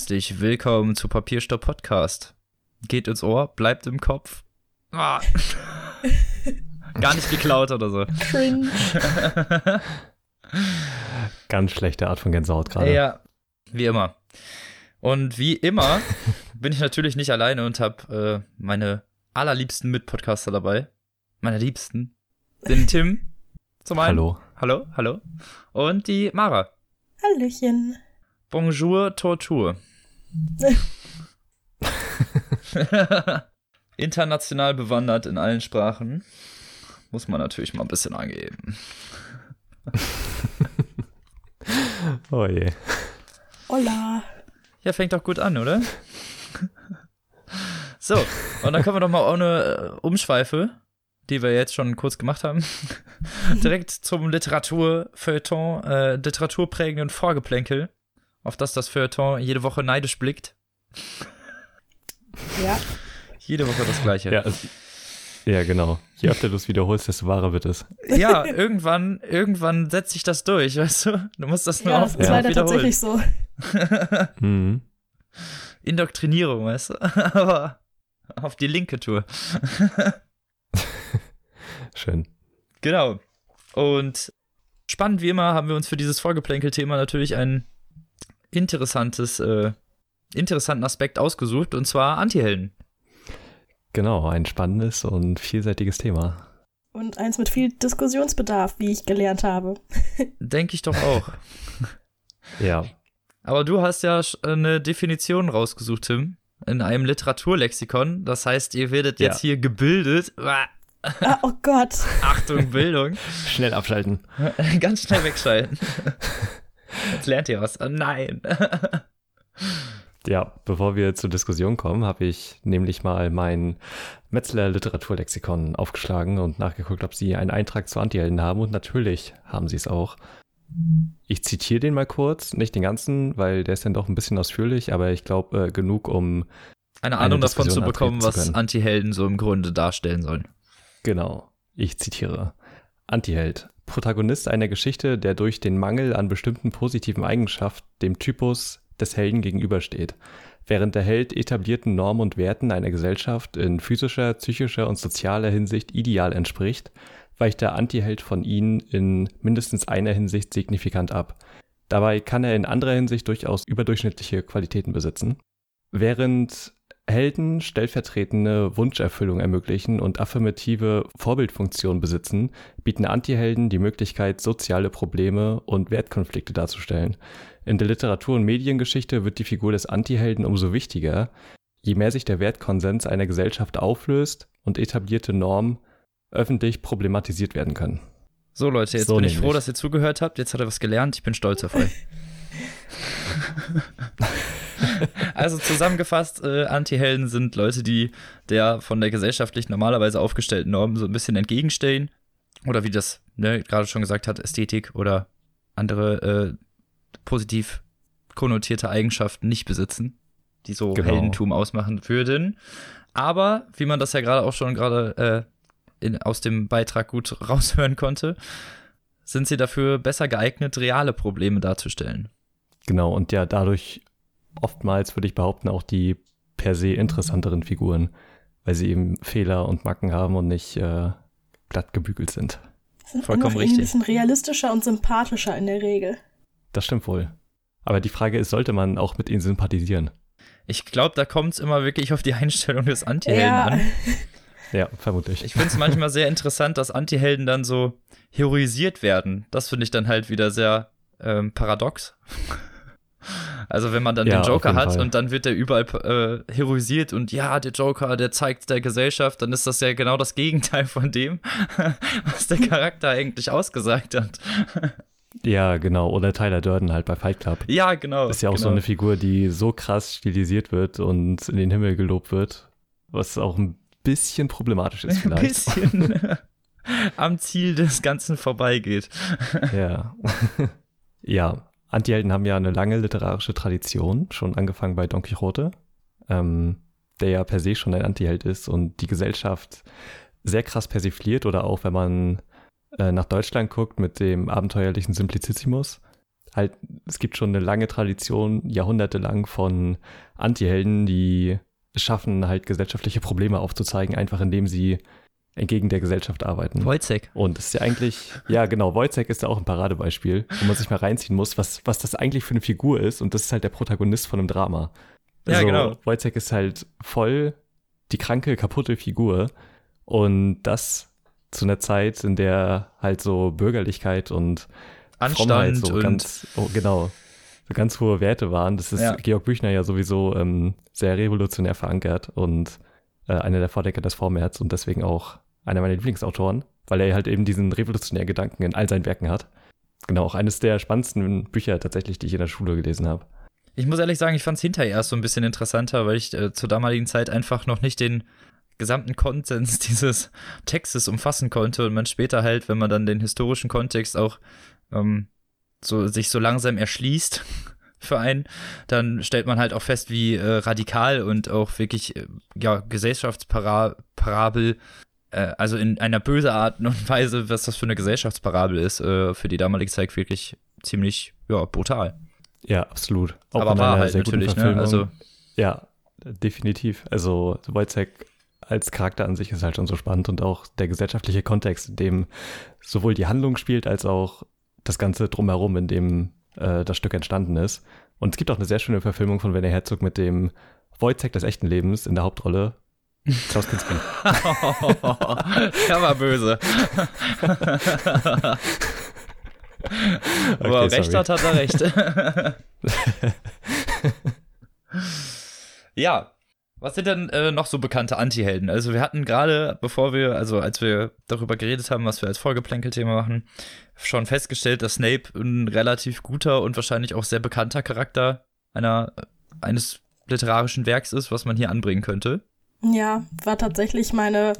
Herzlich willkommen zu Papierstopp Podcast. Geht ins Ohr, bleibt im Kopf. Ah. Gar nicht geklaut oder so. Cringe. Ganz schlechte Art von Gänsehaut gerade. Ja, wie immer. Und wie immer bin ich natürlich nicht alleine und habe äh, meine allerliebsten Mitpodcaster dabei. Meine Liebsten. Den Tim zum einen. Hallo. Hallo, hallo. Und die Mara. Hallöchen. Bonjour, Tortur. International bewandert in allen Sprachen. Muss man natürlich mal ein bisschen angeben. Oh je. Hola. Ja, fängt doch gut an, oder? So, und dann kommen wir doch mal ohne äh, Umschweife, die wir jetzt schon kurz gemacht haben, direkt zum Literaturfeuilleton, äh, literaturprägenden Vorgeplänkel, auf das das Feuilleton jede Woche neidisch blickt. Ja. Jede Woche das Gleiche. Ja, es, ja, genau. Je öfter du es wiederholst, desto wahrer wird es. Ja, irgendwann, irgendwann setzt sich das durch, weißt du? Du musst das nur Ja, auf das ist Ja. leider wiederholen. tatsächlich so. Mhm. Indoktrinierung, weißt du? Aber auf die linke Tour. Schön. Genau. Und spannend wie immer haben wir uns für dieses Vorgeplänkel-Thema natürlich ein interessantes, äh, interessanten Aspekt ausgesucht, und zwar Antihelden. Genau, ein spannendes und vielseitiges Thema. Und eins mit viel Diskussionsbedarf, wie ich gelernt habe. Denke ich doch auch. Ja, Aber du hast ja eine Definition rausgesucht, Tim, in einem Literaturlexikon. Das heißt, ihr werdet Ja. jetzt hier gebildet. Ah, oh Gott. Achtung, Bildung. schnell abschalten. Ganz schnell wegschalten. Jetzt lernt ihr was. Oh nein. Ja, bevor wir zur Diskussion kommen, habe ich nämlich mal mein Metzler Literaturlexikon aufgeschlagen und nachgeguckt, ob sie einen Eintrag zu Antihelden haben und natürlich haben sie es auch. Ich zitiere den mal kurz, nicht den ganzen, weil der ist dann doch ein bisschen ausführlich, aber ich glaube äh, genug, um Eine Eine Ahnung davon zu bekommen, zu was. Antihelden so im Grunde darstellen sollen. Genau, ich zitiere. Antiheld. Protagonist einer Geschichte, der durch den Mangel an bestimmten positiven Eigenschaften dem Typus des Helden gegenübersteht. Während der Held etablierten Normen und Werten einer Gesellschaft in physischer, psychischer und sozialer Hinsicht ideal entspricht, weicht der Antiheld von ihnen in mindestens einer Hinsicht signifikant ab. Dabei kann er in anderer Hinsicht durchaus überdurchschnittliche Qualitäten besitzen. Während Helden stellvertretende Wunscherfüllung ermöglichen und affirmative Vorbildfunktion besitzen, bieten Antihelden die Möglichkeit, soziale Probleme und Wertkonflikte darzustellen. In der Literatur- und Mediengeschichte wird die Figur des Antihelden umso wichtiger, je mehr sich der Wertkonsens einer Gesellschaft auflöst und etablierte Normen öffentlich problematisiert werden können. So, Leute, jetzt So bin ich froh, dass ihr zugehört habt. Jetzt hat er was gelernt. Ich bin stolz auf euch. also zusammengefasst, äh, Antihelden sind Leute, die der von der gesellschaftlich normalerweise aufgestellten Norm so ein bisschen entgegenstehen. Oder wie das ne, gerade schon gesagt hat, Ästhetik oder andere äh, positiv konnotierte Eigenschaften nicht besitzen, die so Genau. Heldentum ausmachen würden. Aber, wie man das ja gerade auch schon gerade äh, in, aus dem Beitrag gut raushören konnte, sind sie dafür besser geeignet, reale Probleme darzustellen. Genau, und ja, dadurch oftmals würde ich behaupten, auch die per se interessanteren Figuren, weil sie eben Fehler und Macken haben und nicht äh, glatt gebügelt sind. Sind Vollkommen irgendwie ein richtig. bisschen realistischer und sympathischer in der Regel. Das stimmt wohl. Aber die Frage ist, sollte man auch mit ihnen sympathisieren? Ich glaube, da kommt es immer wirklich auf die Einstellung des Antihelden Ja. an. Ja, vermutlich. Ich finde es manchmal sehr interessant, dass Antihelden dann so heroisiert werden. Das finde ich dann halt wieder sehr ähm, paradox. Also wenn man dann Ja, den Joker hat Fall. und dann wird er überall äh, heroisiert und ja, der Joker, der zeigt der Gesellschaft, dann ist das ja genau das Gegenteil von dem, was der Charakter eigentlich ausgesagt hat. Ja, genau. Oder Tyler Durden halt bei Fight Club. Ja, genau. Ist ja auch genau. so eine Figur, die so krass stilisiert wird und in den Himmel gelobt wird, was auch ein bisschen problematisch ist ein vielleicht. bisschen am Ziel des Ganzen vorbeigeht. Ja. ja, Antihelden haben ja eine lange literarische Tradition, schon angefangen bei Don Quixote, ähm, der ja per se schon ein Antiheld ist und die Gesellschaft sehr krass persifliert oder auch wenn man äh, nach Deutschland guckt mit dem abenteuerlichen Simplicissimus, halt, es gibt schon eine lange Tradition, jahrhundertelang von Antihelden, die es schaffen, halt gesellschaftliche Probleme aufzuzeigen, einfach indem sie entgegen der Gesellschaft arbeiten. Wojciech. Und das ist ja eigentlich, ja genau, Wojciech ist ja auch ein Paradebeispiel, wo man sich mal reinziehen muss, was, was das eigentlich für eine Figur ist. Und das ist halt der Protagonist von einem Drama. Ja, Also, genau. Wojciech ist halt voll die kranke, kaputte Figur. Und das zu einer Zeit, in der halt so Bürgerlichkeit und Frommheit Anstand so und ganz, oh, genau, so ganz hohe Werte waren. Das ist Ja. Georg Büchner ja sowieso ähm, sehr revolutionär verankert und äh, einer der Vordecker des Vormärz und deswegen auch einer meiner Lieblingsautoren, weil er halt eben diesen revolutionären Gedanken in all seinen Werken hat. Genau, auch eines der spannendsten Bücher tatsächlich, die ich in der Schule gelesen habe. Ich muss ehrlich sagen, ich fand es hinterher erst so ein bisschen interessanter, weil ich äh, zur damaligen Zeit einfach noch nicht den gesamten Konsens dieses Textes umfassen konnte und man später halt, wenn man dann den historischen Kontext auch ähm, so sich so langsam erschließt für einen, dann stellt man halt auch fest, wie äh, radikal und auch wirklich äh, ja Gesellschaftsparabel äh, also in einer böse Art und Weise, was das für eine Gesellschaftsparabel ist, äh, für die damalige Zeit wirklich ziemlich ja brutal. Ja, absolut. Auch Aber war halt natürlich, ne? Also Ja, definitiv. Also Wojciech als Charakter an sich ist halt schon so spannend und auch der gesellschaftliche Kontext, in dem sowohl die Handlung spielt, als auch das Ganze drumherum, in dem äh, das Stück entstanden ist. Und es gibt auch eine sehr schöne Verfilmung von Werner Herzog mit dem Wojciech des echten Lebens in der Hauptrolle. Klaus Kinski. Der war böse. Wo er Okay, recht hat, hat er recht. ja. Was sind denn äh, noch so bekannte Antihelden? Also wir hatten gerade, bevor wir, also als wir darüber geredet haben, was wir als Vorgeplänkelthema machen, schon festgestellt, dass Snape ein relativ guter und wahrscheinlich auch sehr bekannter Charakter einer, eines literarischen Werks ist, was man hier anbringen könnte. Ja, war tatsächlich meine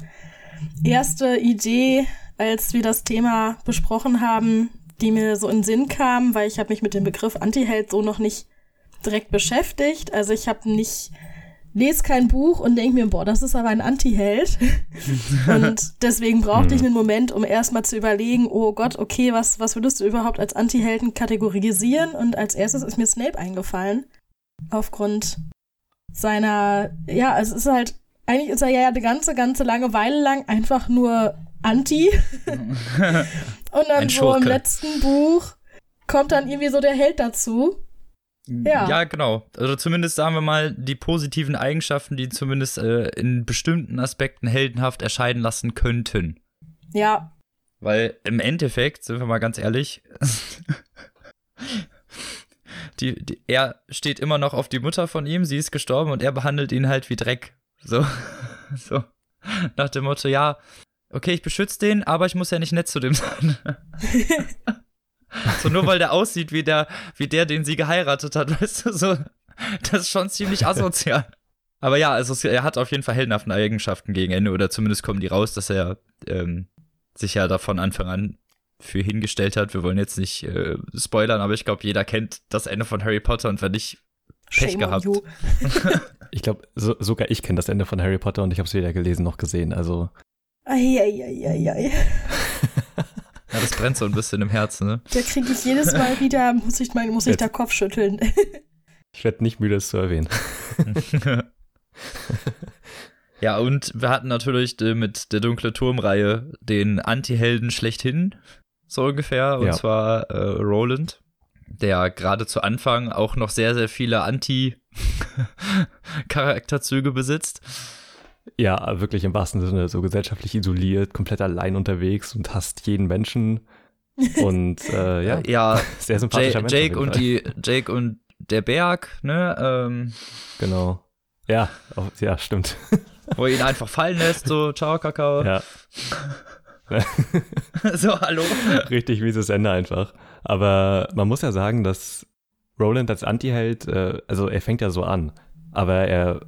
erste Idee, als wir das Thema besprochen haben, die mir so in den Sinn kam, weil ich habe mich mit dem Begriff Antiheld so noch nicht direkt beschäftigt. Also ich habe nicht lese kein Buch und denke mir, boah, das ist aber ein Antiheld. und deswegen brauchte ich einen Moment, um erstmal zu überlegen, oh Gott, okay, was, was würdest du überhaupt als Antihelden kategorisieren? Und als erstes ist mir Snape eingefallen. Aufgrund seiner, ja, es ist halt, eigentlich ist er ja eine ganze, ganze lange Weile lang einfach nur Anti. und dann so im letzten Buch kommt dann irgendwie so der Held dazu. Ja. Ja, genau. Also zumindest sagen wir mal die positiven Eigenschaften, die zumindest äh, in bestimmten Aspekten heldenhaft erscheinen lassen könnten. Ja, Weil im Endeffekt, sind wir mal ganz ehrlich, die, die, er steht immer noch auf die Mutter von ihm, sie ist gestorben und er behandelt ihn halt wie Dreck. So, so. Nach dem Motto, ja, okay, ich beschütze den, aber ich muss ja nicht nett zu dem sein. so nur weil der aussieht wie der, wie der, den sie geheiratet hat, weißt du, so, das ist schon ziemlich asozial. Aber ja, also es- er hat auf jeden Fall heldenhafte Eigenschaften gegen Ende, oder zumindest kommen die raus, dass er ähm, sich ja da von Anfang an für hingestellt hat. Wir wollen jetzt nicht äh, spoilern, aber ich glaube, jeder kennt das Ende von Harry Potter und wenn nicht, Pech shame gehabt. Ich glaube, so, sogar ich kenne das Ende von Harry Potter und ich habe es weder gelesen noch gesehen. Also Eieieiei. Ja, das brennt so ein bisschen im Herzen, ne? Da kriege ich jedes Mal wieder, muss ich, mal, muss ich Jetzt. da Kopf schütteln. ich werde nicht müde, es zu erwähnen. ja, und wir hatten natürlich mit der Dunkle Turmreihe den Anti-Helden schlechthin, so ungefähr, und Ja. zwar äh, Roland, der gerade zu Anfang auch noch sehr, sehr viele Anti-Charakterzüge besitzt. Ja, wirklich im wahrsten Sinne so gesellschaftlich isoliert, komplett allein unterwegs und hasst jeden Menschen. Und äh, ja, Ja, sehr sympathischer Jake, Mensch. Jake und die, Jake und der Berg, ne, ähm, Genau. Ja, auf, ja, stimmt. wo er ihn einfach fallen lässt, so, ciao, Kakao. Ja, so, hallo. richtig mieses Ende einfach. Aber man muss ja sagen, dass Roland als Antiheld, äh, also er fängt ja so an, aber er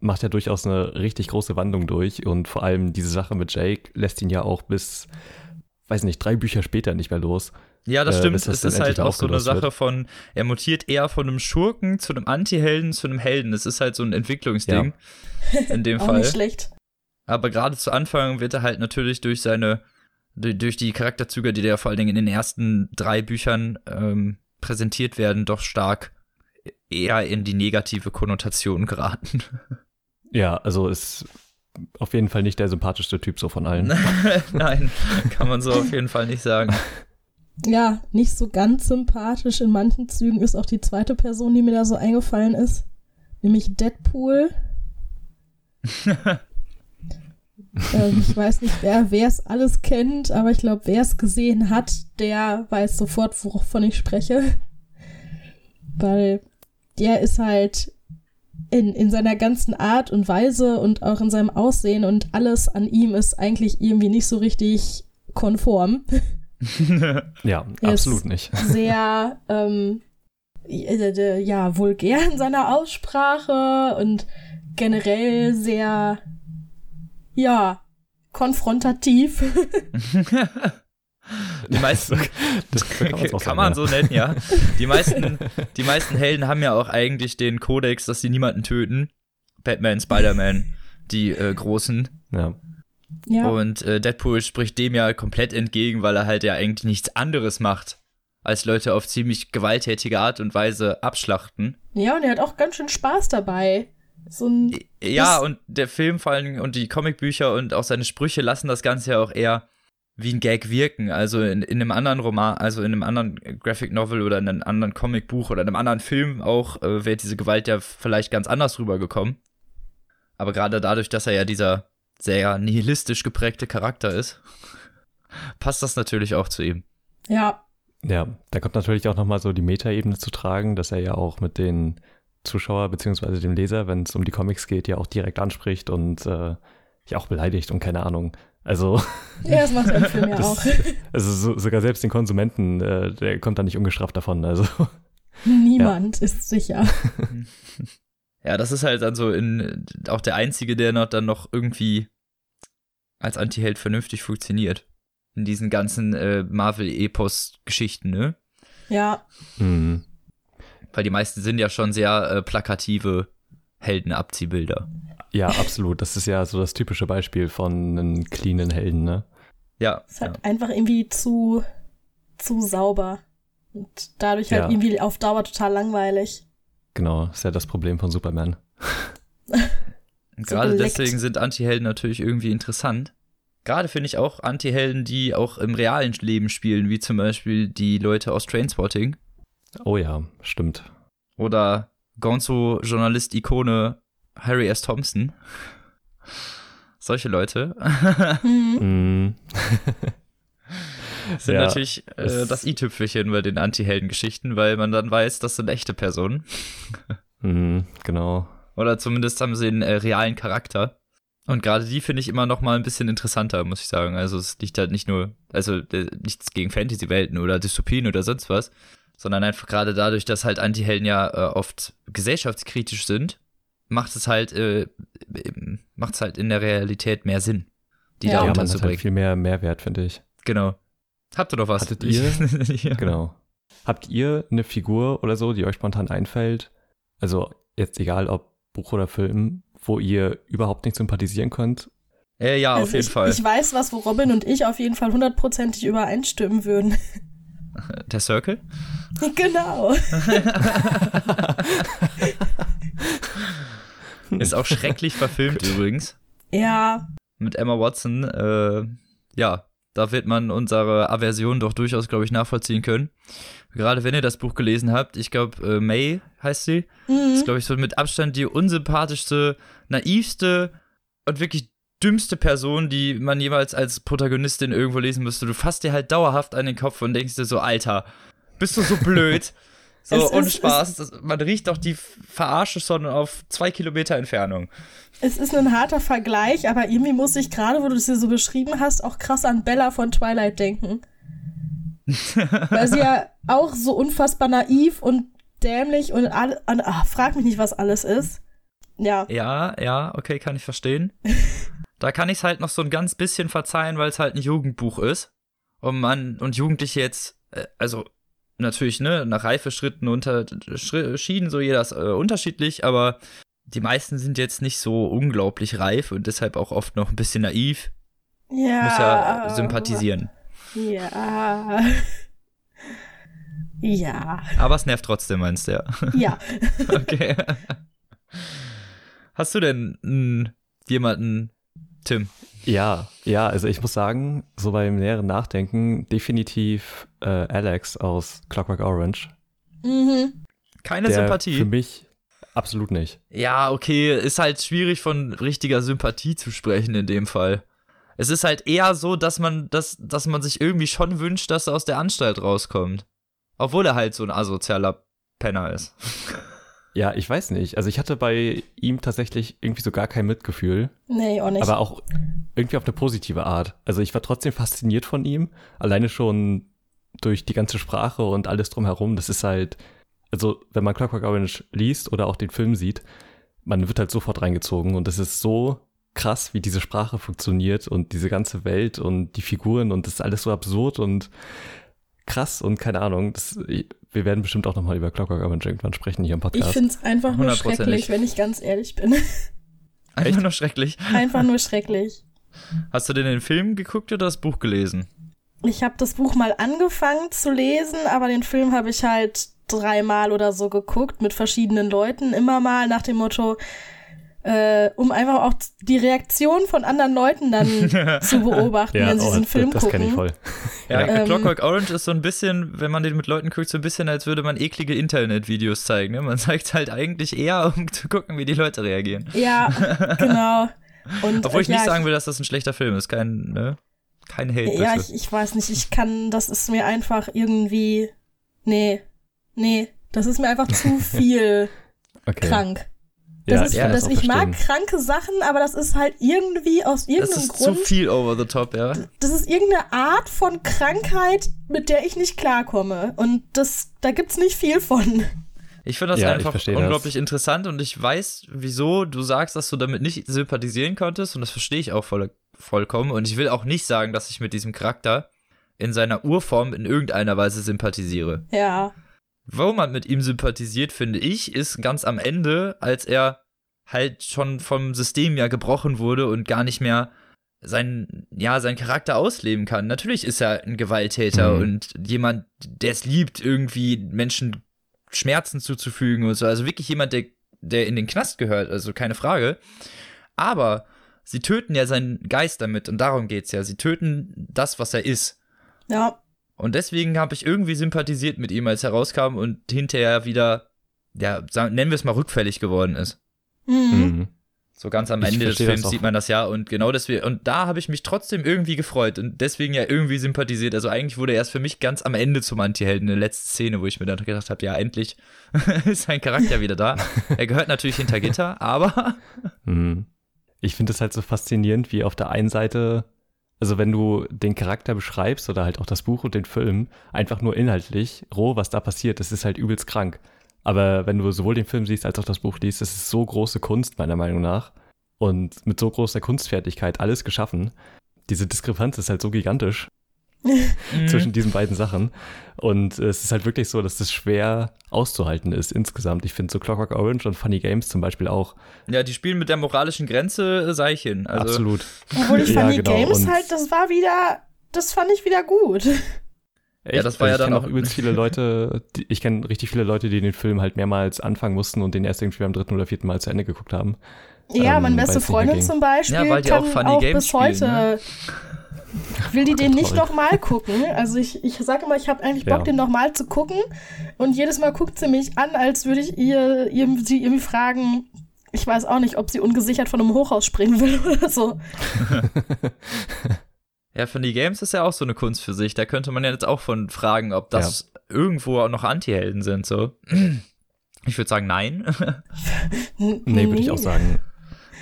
macht ja durchaus eine richtig große Wandlung durch und vor allem diese Sache mit Jake lässt ihn ja auch bis, weiß nicht, drei Bücher später nicht mehr los. Ja, das Äh, stimmt. bis das Es ist halt auch so eine Sache wird. von, er mutiert eher von einem Schurken zu einem Anti-Helden zu einem Helden. Es ist halt so ein Entwicklungsding. In dem Auch Fall. nicht schlecht. Aber gerade zu Anfang wird er halt natürlich durch seine, durch durch die Charakterzüge, die der vor allen Dingen in den ersten drei Büchern ähm, präsentiert werden, doch stark eher in die negative Konnotation geraten. Ja, also ist auf jeden Fall nicht der sympathischste Typ so von allen. Nein, kann man so auf jeden Fall nicht sagen. Ja, nicht so ganz sympathisch in manchen Zügen ist auch die zweite Person, die mir da so eingefallen ist, nämlich Deadpool. ähm, ich weiß nicht, wer es alles kennt, aber ich glaube, wer es gesehen hat, der weiß sofort, wovon ich spreche. Weil der ist halt in, in seiner ganzen Art und Weise und auch in seinem Aussehen und alles an ihm ist eigentlich irgendwie nicht so richtig konform. ja, absolut nicht. Sehr, ähm, ja, vulgär in seiner Aussprache und generell sehr, ja, konfrontativ. Die meisten, das kann, man, kann man so nennen, ja. Die meisten, die meisten Helden haben ja auch eigentlich den Kodex, dass sie niemanden töten. Batman, Spider-Man, die äh, großen. Ja. ja. Und äh, Deadpool spricht dem ja komplett entgegen, weil er halt ja eigentlich nichts anderes macht, als Leute auf ziemlich gewalttätige Art und Weise abschlachten. Ja, und er hat auch ganz schön Spaß dabei. So ein ja, und der Film vor allem und die Comicbücher und auch seine Sprüche lassen das Ganze ja auch eher wie ein Gag wirken. Also in, in einem anderen Roman, also in einem anderen Graphic Novel oder in einem anderen Comicbuch oder in einem anderen Film auch, äh, wäre diese Gewalt ja vielleicht ganz anders rübergekommen. Aber gerade dadurch, dass er ja dieser sehr nihilistisch geprägte Charakter ist, passt das natürlich auch zu ihm. Ja. Ja, da kommt natürlich auch nochmal so die Metaebene zu tragen, dass er ja auch mit den Zuschauer beziehungsweise dem Leser, wenn es um die Comics geht, ja auch direkt anspricht und äh, ja auch beleidigt und keine Ahnung. Also. Ja, das macht im Film ja auch. Also so, sogar selbst den Konsumenten, äh, der kommt da nicht ungestraft davon. Also. Niemand ja. ist sicher. Ja, das ist halt dann so in, auch der einzige, der noch dann noch irgendwie als Antiheld vernünftig funktioniert. In diesen ganzen äh, Marvel-Epos-Geschichten, ne? Ja. Mhm. Weil die meisten sind ja schon sehr äh, plakative Heldenabziehbilder. Ja, absolut. Das ist ja so das typische Beispiel von einem cleanen Helden, ne? Ja. Es ist halt ja. einfach irgendwie zu, zu sauber. Und dadurch halt Ja. irgendwie auf Dauer total langweilig. Genau, ist ja das Problem von Superman. Und so Gerade geleckt. deswegen sind Antihelden natürlich irgendwie interessant. Gerade finde ich auch Antihelden, die auch im realen Leben spielen, wie zum Beispiel die Leute aus Trainspotting Oh ja, stimmt. oder Gonzo-Journalist-Ikone Harry S. Thompson. Solche Leute Mhm. Mhm. sind Ja, natürlich äh, das i-Tüpfelchen bei den Antihelden-Geschichten, weil man dann weiß, das sind echte Personen. Mhm, genau. Oder zumindest haben sie einen äh, realen Charakter. Und gerade die finde ich immer noch mal ein bisschen interessanter, muss ich sagen. Also es liegt halt nicht nur, also äh, nichts gegen Fantasy-Welten oder Dystopien oder sonst was, sondern einfach gerade dadurch, dass halt Antihelden ja äh, oft gesellschaftskritisch sind, macht es halt, äh, macht es halt in der Realität mehr Sinn, die Ja. da Ja, man hat unterzubringen. halt viel mehr Mehrwert, finde ich. genau. Habt ihr doch was? Hattet ihr? ja. Genau. Habt ihr eine Figur oder so, die euch spontan einfällt? Also jetzt egal ob Buch oder Film, wo ihr überhaupt nicht sympathisieren könnt? Äh, ja, auf Also jeden ich, Fall. Ich weiß was, wo Robin und ich auf jeden Fall hundertprozentig übereinstimmen würden. Der Circle? genau. Ist auch schrecklich verfilmt übrigens. Ja, mit Emma Watson, äh, ja, da wird man unsere Aversion doch durchaus, glaube ich, nachvollziehen können. Gerade wenn ihr das Buch gelesen habt, ich glaube, äh, May heißt sie, mhm. ist, glaube ich, so mit Abstand die unsympathischste, naivste und wirklich dümmste Person, die man jemals als Protagonistin irgendwo lesen müsste. Du fasst dir halt dauerhaft an den Kopf und denkst dir so, Alter, bist du so blöd? So, Es ohne ist- Spaß. Das, man riecht doch die Verarsche schon auf zwei Kilometer Entfernung. es ist ein harter Vergleich, aber irgendwie muss ich gerade, wo du es hier so beschrieben hast, auch krass an Bella von Twilight denken. Weil sie ja auch so unfassbar naiv und dämlich und alle, an, ach, frag mich nicht, was alles ist. Ja, Ja, ja, okay, kann ich verstehen. da kann ich es halt noch so ein ganz bisschen verzeihen, weil es halt ein Jugendbuch ist. Und man, und Jugendliche jetzt, äh, also natürlich, ne, nach Reifeschritten unterschieden, so jeder ist äh, unterschiedlich, aber die meisten sind jetzt nicht so unglaublich reif und deshalb auch oft noch ein bisschen naiv. ja. Muss ja sympathisieren. Ja. Ja. Aber es nervt trotzdem, meinst du ja. Ja. okay. Hast du denn mh, jemanden, Tim? Ja, ja, also ich muss sagen, so beim näheren Nachdenken, definitiv äh, Alex aus Clockwork Orange. Mhm. Keine der Sympathie. Für mich absolut nicht. Ja, okay, ist halt schwierig von richtiger Sympathie zu sprechen in dem Fall. Es ist halt eher so, dass man, dass, dass man sich irgendwie schon wünscht, dass er aus der Anstalt rauskommt. Obwohl er halt so ein asozialer Penner ist. Ja, ich weiß nicht. Also ich hatte bei ihm tatsächlich irgendwie so gar kein Mitgefühl, Nee, auch nicht. aber auch irgendwie auf eine positive Art. Also ich war trotzdem fasziniert von ihm, alleine schon durch die ganze Sprache und alles drumherum. Das ist halt, also wenn man Clockwork Orange liest oder auch den Film sieht, man wird halt sofort reingezogen und es ist so krass, wie diese Sprache funktioniert und diese ganze Welt und die Figuren und das ist alles so absurd und krass und keine Ahnung. Das, wir werden bestimmt auch nochmal über Clockwork Orange irgendwann sprechen hier im ich Podcast. finde es einfach nur schrecklich, wenn ich ganz ehrlich bin. Einfach nur schrecklich. einfach nur schrecklich. Hast du denn den Film geguckt oder das Buch gelesen? Ich habe das Buch mal angefangen zu lesen, aber den Film habe ich halt dreimal oder so geguckt mit verschiedenen Leuten, immer mal nach dem Motto, äh, um einfach auch die Reaktion von anderen Leuten dann zu beobachten, wenn sie oh, diesen Film das gucken. kenne ich voll. Ja, Ähm. Clockwork Orange ist so ein bisschen, wenn man den mit Leuten guckt, so ein bisschen, als würde man eklige Internetvideos zeigen. Ne? Man zeigt halt eigentlich eher, um zu gucken, wie die Leute reagieren. Ja, genau. Und, Obwohl ich äh, ja, nicht sagen will, dass das ein schlechter Film ist. Kein, ne? Kein Hate. Ja, ich, ich weiß nicht, ich kann, das ist mir einfach irgendwie, nee, nee, das ist mir einfach zu viel Okay. krank. Das Ja, ist, ich kann das, das ich mag kranke Sachen, aber das ist halt irgendwie aus das irgendeinem ist Grund, zu viel over the top, ja. das ist irgendeine Art von Krankheit, mit der ich nicht klarkomme. Und das, da gibt's nicht viel von. Ich finde das Ja, einfach verstehe das. unglaublich interessant und ich weiß, wieso du sagst, dass du damit nicht sympathisieren konntest und das verstehe ich auch voll, vollkommen. Und ich will auch nicht sagen, dass ich mit diesem Charakter in seiner Urform in irgendeiner Weise sympathisiere. Ja. Wo man mit ihm sympathisiert, finde ich, ist ganz am Ende, als er halt schon vom System ja gebrochen wurde und gar nicht mehr seinen, ja, seinen Charakter ausleben kann. Natürlich ist er ein Gewalttäter Mhm. und jemand, der es liebt, irgendwie Menschen Schmerzen zuzufügen und so. Also wirklich jemand, der, der in den Knast gehört, also keine Frage. Aber sie töten ja seinen Geist damit und darum geht's ja. Sie töten das, was er ist. Ja. Und deswegen habe ich irgendwie sympathisiert mit ihm, als er rauskam und hinterher wieder, ja, sagen, nennen wir es mal rückfällig geworden ist. Mhm. Mhm. So ganz am Ende des Films sieht man das ja und genau deswegen, und da habe ich mich trotzdem irgendwie gefreut und deswegen ja irgendwie sympathisiert. Also eigentlich wurde er erst für mich ganz am Ende zum Antihelden, eine letzte Szene, wo ich mir dann gedacht habe, ja, endlich ist sein Charakter wieder da. Er gehört natürlich hinter Gitter, aber Mhm. Ich finde es halt so faszinierend, wie auf der einen Seite, also wenn du den Charakter beschreibst oder halt auch das Buch und den Film, einfach nur inhaltlich, roh, was da passiert, das ist halt übelst krank. Aber wenn du sowohl den Film siehst als auch das Buch liest, das ist so große Kunst, meiner Meinung nach. Und mit so großer Kunstfertigkeit alles geschaffen. Diese Diskrepanz ist halt so gigantisch Mhm. zwischen diesen beiden Sachen. Und es ist halt wirklich so, dass das schwer auszuhalten ist insgesamt. Ich finde so Clockwork Orange und Funny Games zum Beispiel auch. ja, die spielen mit der moralischen Grenze, äh, sei ich hin. Also, Absolut. Obwohl ich Ja, Funny genau. Games Und- halt, das war wieder, das fand ich wieder gut. Echt? das war Also ja ich dann auch- übelst viele Leute, die, ich kenne richtig viele Leute, die den Film halt mehrmals anfangen mussten und den erst irgendwie beim dritten oder vierten Mal zu Ende geguckt haben. Ja, Ähm, meine beste Freundin zum Beispiel Ja, weil die kann auch Funny auch Games bis spielen, heute ne? will die den nicht nochmal gucken. Also ich, ich sage immer, ich habe eigentlich Bock, Ja. den nochmal zu gucken. Und jedes Mal guckt sie mich an, als würde ich ihr, ihr sie irgendwie fragen, ich weiß auch nicht, ob sie ungesichert von einem Hochhaus springen will oder so. Ja, Funny Games ist ja auch so eine Kunst für sich. Da könnte man ja jetzt auch von fragen, ob das irgendwo auch noch Antihelden sind, so. Ich würde sagen, nein. Nee, würde ich auch sagen.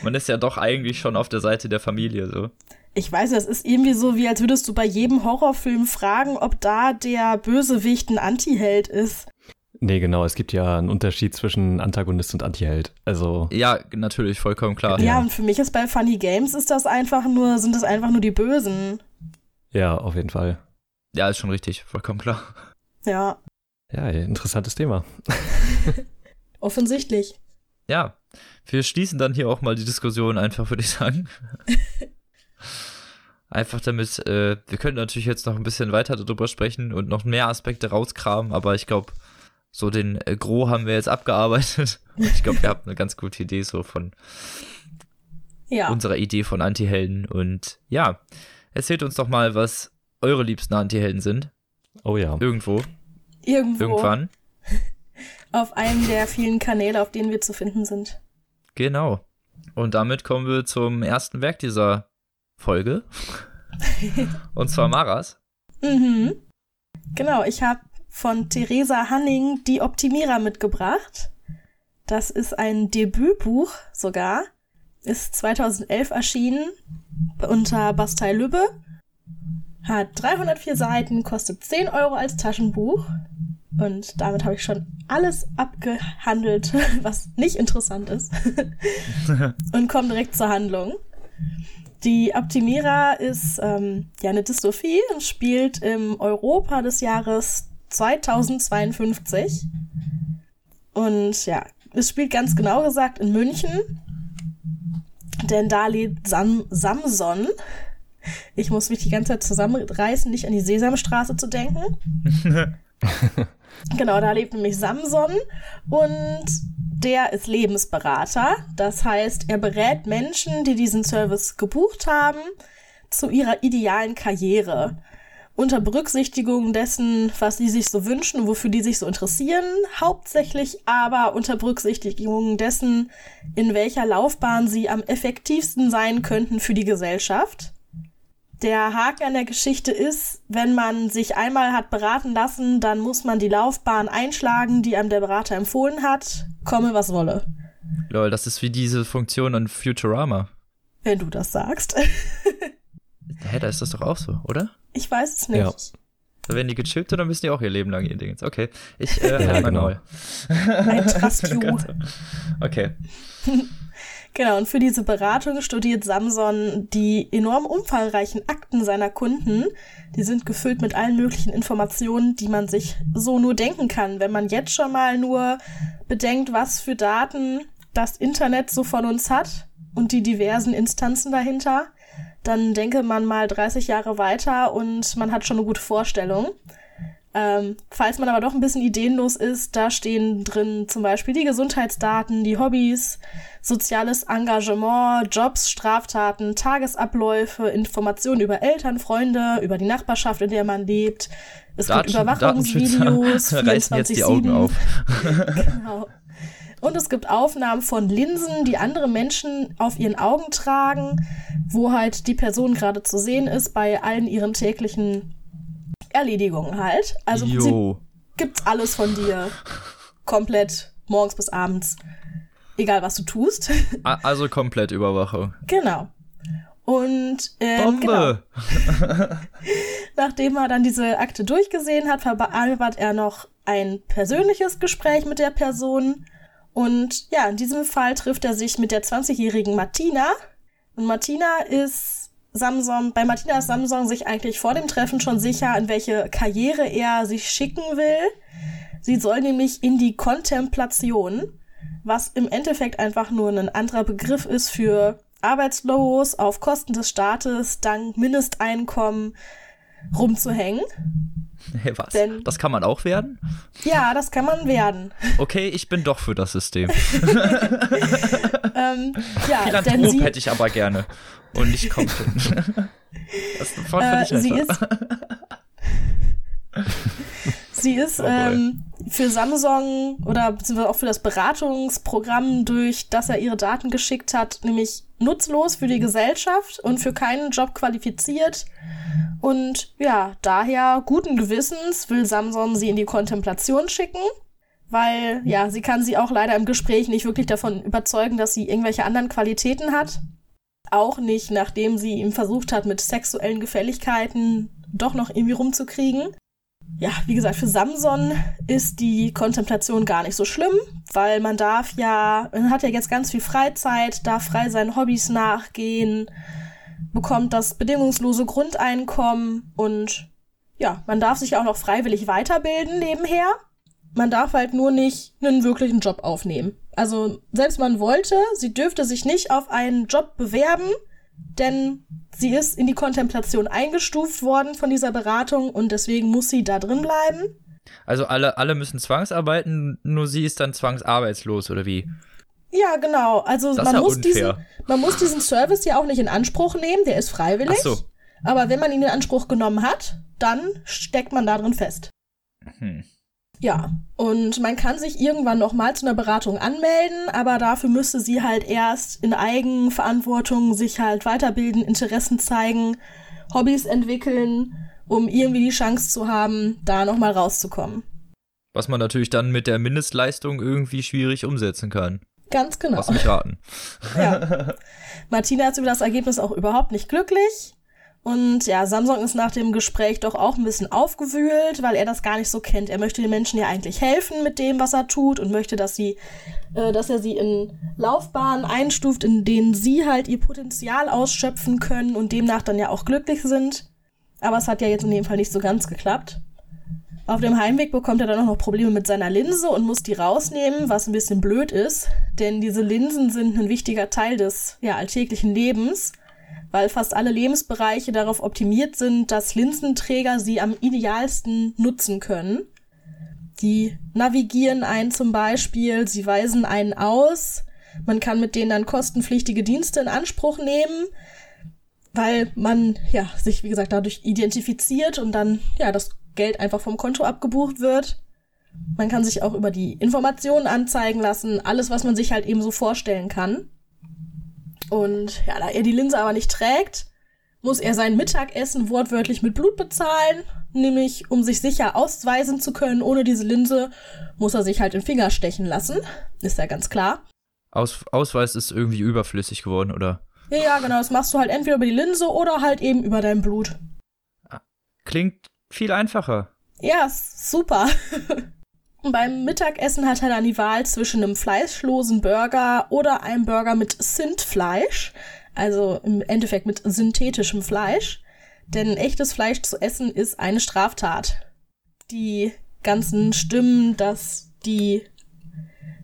Man ist ja doch eigentlich schon auf der Seite der Familie, so. Ich weiß, das ist irgendwie so, wie als würdest du bei jedem Horrorfilm fragen, ob da der Bösewicht ein Antiheld ist. Nee, genau, es gibt ja einen Unterschied zwischen Antagonist und Antiheld. Also, Ja, natürlich, vollkommen klar. Ja. Ja. und für mich ist bei Funny Games ist das einfach nur, sind das einfach nur die Bösen. ja, auf jeden Fall. Ja, ist schon richtig, vollkommen klar. Ja, Ja, interessantes Thema. offensichtlich. Ja, wir schließen dann hier auch mal die Diskussion einfach, würde ich sagen. Einfach damit, äh, wir können natürlich jetzt noch ein bisschen weiter darüber sprechen und noch mehr Aspekte rauskramen, aber ich glaube, so den äh, Gros haben wir jetzt abgearbeitet. ich glaube, ihr habt eine ganz gute Idee so von ja. unserer Idee von Antihelden. Und ja, erzählt uns doch mal, was eure liebsten Antihelden sind. Oh ja. Irgendwo. Irgendwo. Irgendwann. Auf einem der vielen Kanäle, auf denen wir zu finden sind. Genau. Und damit kommen wir zum ersten Werk dieser Folge. Und zwar Maras. Mhm. Genau, ich habe von Theresa Hanning Die Optimierer mitgebracht. Das ist ein Debütbuch sogar. Ist 2011 erschienen unter Bastei Lübbe. Hat 304 Seiten, kostet 10 Euro als Taschenbuch. Und damit habe ich schon alles abgehandelt, was nicht interessant ist. und komme direkt zur Handlung. Die Optimierer ist ähm, ja eine Dystopie und spielt im Europa des Jahres 2052. Und ja, es spielt ganz genau gesagt in München. Denn da lebt Sam Samson. Ich muss mich die ganze Zeit zusammenreißen, nicht an die Sesamstraße zu denken. genau, da lebt nämlich Samson und der ist Lebensberater. Das heißt, er berät Menschen, die diesen Service gebucht haben, zu ihrer idealen Karriere unter Berücksichtigung dessen, was sie sich so wünschen, wofür die sich so interessieren, hauptsächlich aber unter Berücksichtigung dessen, in welcher Laufbahn sie am effektivsten sein könnten für die Gesellschaft. Der Haken an der Geschichte ist, wenn man sich einmal hat beraten lassen, dann muss man die Laufbahn einschlagen, die einem der Berater empfohlen hat, komme was wolle. Lol, das ist wie diese Funktion in Futurama. Wenn du das sagst. Hä, da ist das doch auch so, oder? Ich weiß es nicht. Ja. Da werden die gechippt oder müssen die auch ihr Leben lang ihr Ding Okay, ich äh, ja, halt genau. Maul. I trust you. okay. Genau, und für diese Beratung studiert Samson die enorm umfangreichen Akten seiner Kunden. Die sind gefüllt mit allen möglichen Informationen, die man sich so nur denken kann. Wenn man jetzt schon mal nur bedenkt, was für Daten das Internet so von uns hat und die diversen Instanzen dahinter, dann denke man mal 30 Jahre weiter und man hat schon eine gute Vorstellung. Ähm, falls man aber doch ein bisschen ideenlos ist, da stehen drin zum Beispiel die Gesundheitsdaten, die Hobbys, soziales Engagement, Jobs, Straftaten, Tagesabläufe, Informationen über Eltern, Freunde, über die Nachbarschaft, in der man lebt. Es Daten, gibt Überwachungsvideos. reißen jetzt die Augen auf. genau. Und es gibt Aufnahmen von Linsen, die andere Menschen auf ihren Augen tragen, wo halt die Person gerade zu sehen ist bei allen ihren täglichen Erledigungen halt. Also im gibt's alles von dir. Komplett morgens bis abends. Egal was du tust. Also komplett Überwachung. Genau. Und ähm, Bombe. Genau. nachdem er dann diese Akte durchgesehen hat, vereinbart er noch ein persönliches Gespräch mit der Person und ja, in diesem Fall trifft er sich mit der 20-jährigen Martina. Und Martina ist Samsung, bei Martina ist Samsung sich eigentlich vor dem Treffen schon sicher, in welche Karriere er sich schicken will. Sie soll nämlich in die Kontemplation, was im Endeffekt einfach nur ein anderer Begriff ist für arbeitslos, auf Kosten des Staates, dank Mindesteinkommen rumzuhängen. Hey, was? Denn, das kann man auch werden? Ja, das kann man werden. Okay, ich bin doch für das System. ähm, ja, Philanthrop sie, hätte ich aber gerne. Und nicht komplett. das äh, ich sie ist, sie ist oh ähm, für Samsung oder beziehungsweise auch für das Beratungsprogramm, durch das er ihre Daten geschickt hat, nämlich nutzlos für die Gesellschaft und für keinen Job qualifiziert. Und ja, daher guten Gewissens will Samson sie in die Kontemplation schicken, weil ja, sie kann sie auch leider im Gespräch nicht wirklich davon überzeugen, dass sie irgendwelche anderen Qualitäten hat. Auch nicht, nachdem sie ihm versucht hat, mit sexuellen Gefälligkeiten doch noch irgendwie rumzukriegen. Ja, wie gesagt, für Samson ist die Kontemplation gar nicht so schlimm, weil man darf ja, man hat ja jetzt ganz viel Freizeit, darf frei seinen Hobbys nachgehen, bekommt das bedingungslose Grundeinkommen und ja, man darf sich auch noch freiwillig weiterbilden nebenher. Man darf halt nur nicht einen wirklichen Job aufnehmen. Also selbst man wollte, sie dürfte sich nicht auf einen Job bewerben, denn sie ist in die Kontemplation eingestuft worden von dieser Beratung und deswegen muss sie da drin bleiben. Also alle, alle müssen zwangsarbeiten, nur sie ist dann zwangsarbeitslos, oder wie? Ja, genau. Also man ja muss, unfair. diesen, man muss diesen Service ja auch nicht in Anspruch nehmen, der ist freiwillig. Ach so. Aber wenn man ihn in Anspruch genommen hat, dann steckt man da drin fest. Hm. Ja, und man kann sich irgendwann noch mal zu einer Beratung anmelden, aber dafür müsste sie halt erst in Eigenverantwortung sich halt weiterbilden, Interessen zeigen, Hobbys entwickeln, um irgendwie die Chance zu haben, da noch mal rauszukommen. Was man natürlich dann mit der Mindestleistung irgendwie schwierig umsetzen kann. Ganz genau. Lass mich raten. Ja. Martina ist über das Ergebnis auch überhaupt nicht glücklich. Und ja, Samsung ist nach dem Gespräch doch auch ein bisschen aufgewühlt, weil er das gar nicht so kennt. Er möchte den Menschen ja eigentlich helfen mit dem, was er tut und möchte, dass sie, äh, dass er sie in Laufbahnen einstuft, in denen sie halt ihr Potenzial ausschöpfen können und demnach dann ja auch glücklich sind. Aber es hat ja jetzt in dem Fall nicht so ganz geklappt. Auf dem Heimweg bekommt er dann auch noch Probleme mit seiner Linse und muss die rausnehmen, was ein bisschen blöd ist, denn diese Linsen sind ein wichtiger Teil des ja, alltäglichen Lebens, weil fast alle Lebensbereiche darauf optimiert sind, dass Linsenträger sie am idealsten nutzen können. Die navigieren einen zum Beispiel, sie weisen einen aus, man kann mit denen dann kostenpflichtige Dienste in Anspruch nehmen, weil man ja sich wie gesagt dadurch identifiziert und dann ja das Geld einfach vom Konto abgebucht wird. Man kann sich auch über die Informationen anzeigen lassen, alles, was man sich halt eben so vorstellen kann. Und ja, da er die Linse aber nicht trägt, muss er sein Mittagessen wortwörtlich mit Blut bezahlen. Nämlich, um sich sicher ausweisen zu können, ohne diese Linse, muss er sich halt den Finger stechen lassen. Ist ja ganz klar. Aus, Ausweis ist irgendwie überflüssig geworden, oder? Ja, ja, genau. Das machst du halt entweder über die Linse oder halt eben über dein Blut. Klingt viel einfacher. Ja, super. Beim Mittagessen hat er dann die Wahl zwischen einem fleischlosen Burger oder einem Burger mit Synthfleisch, also im Endeffekt mit synthetischem Fleisch. Denn echtes Fleisch zu essen ist eine Straftat. Die ganzen Stimmen, dass die,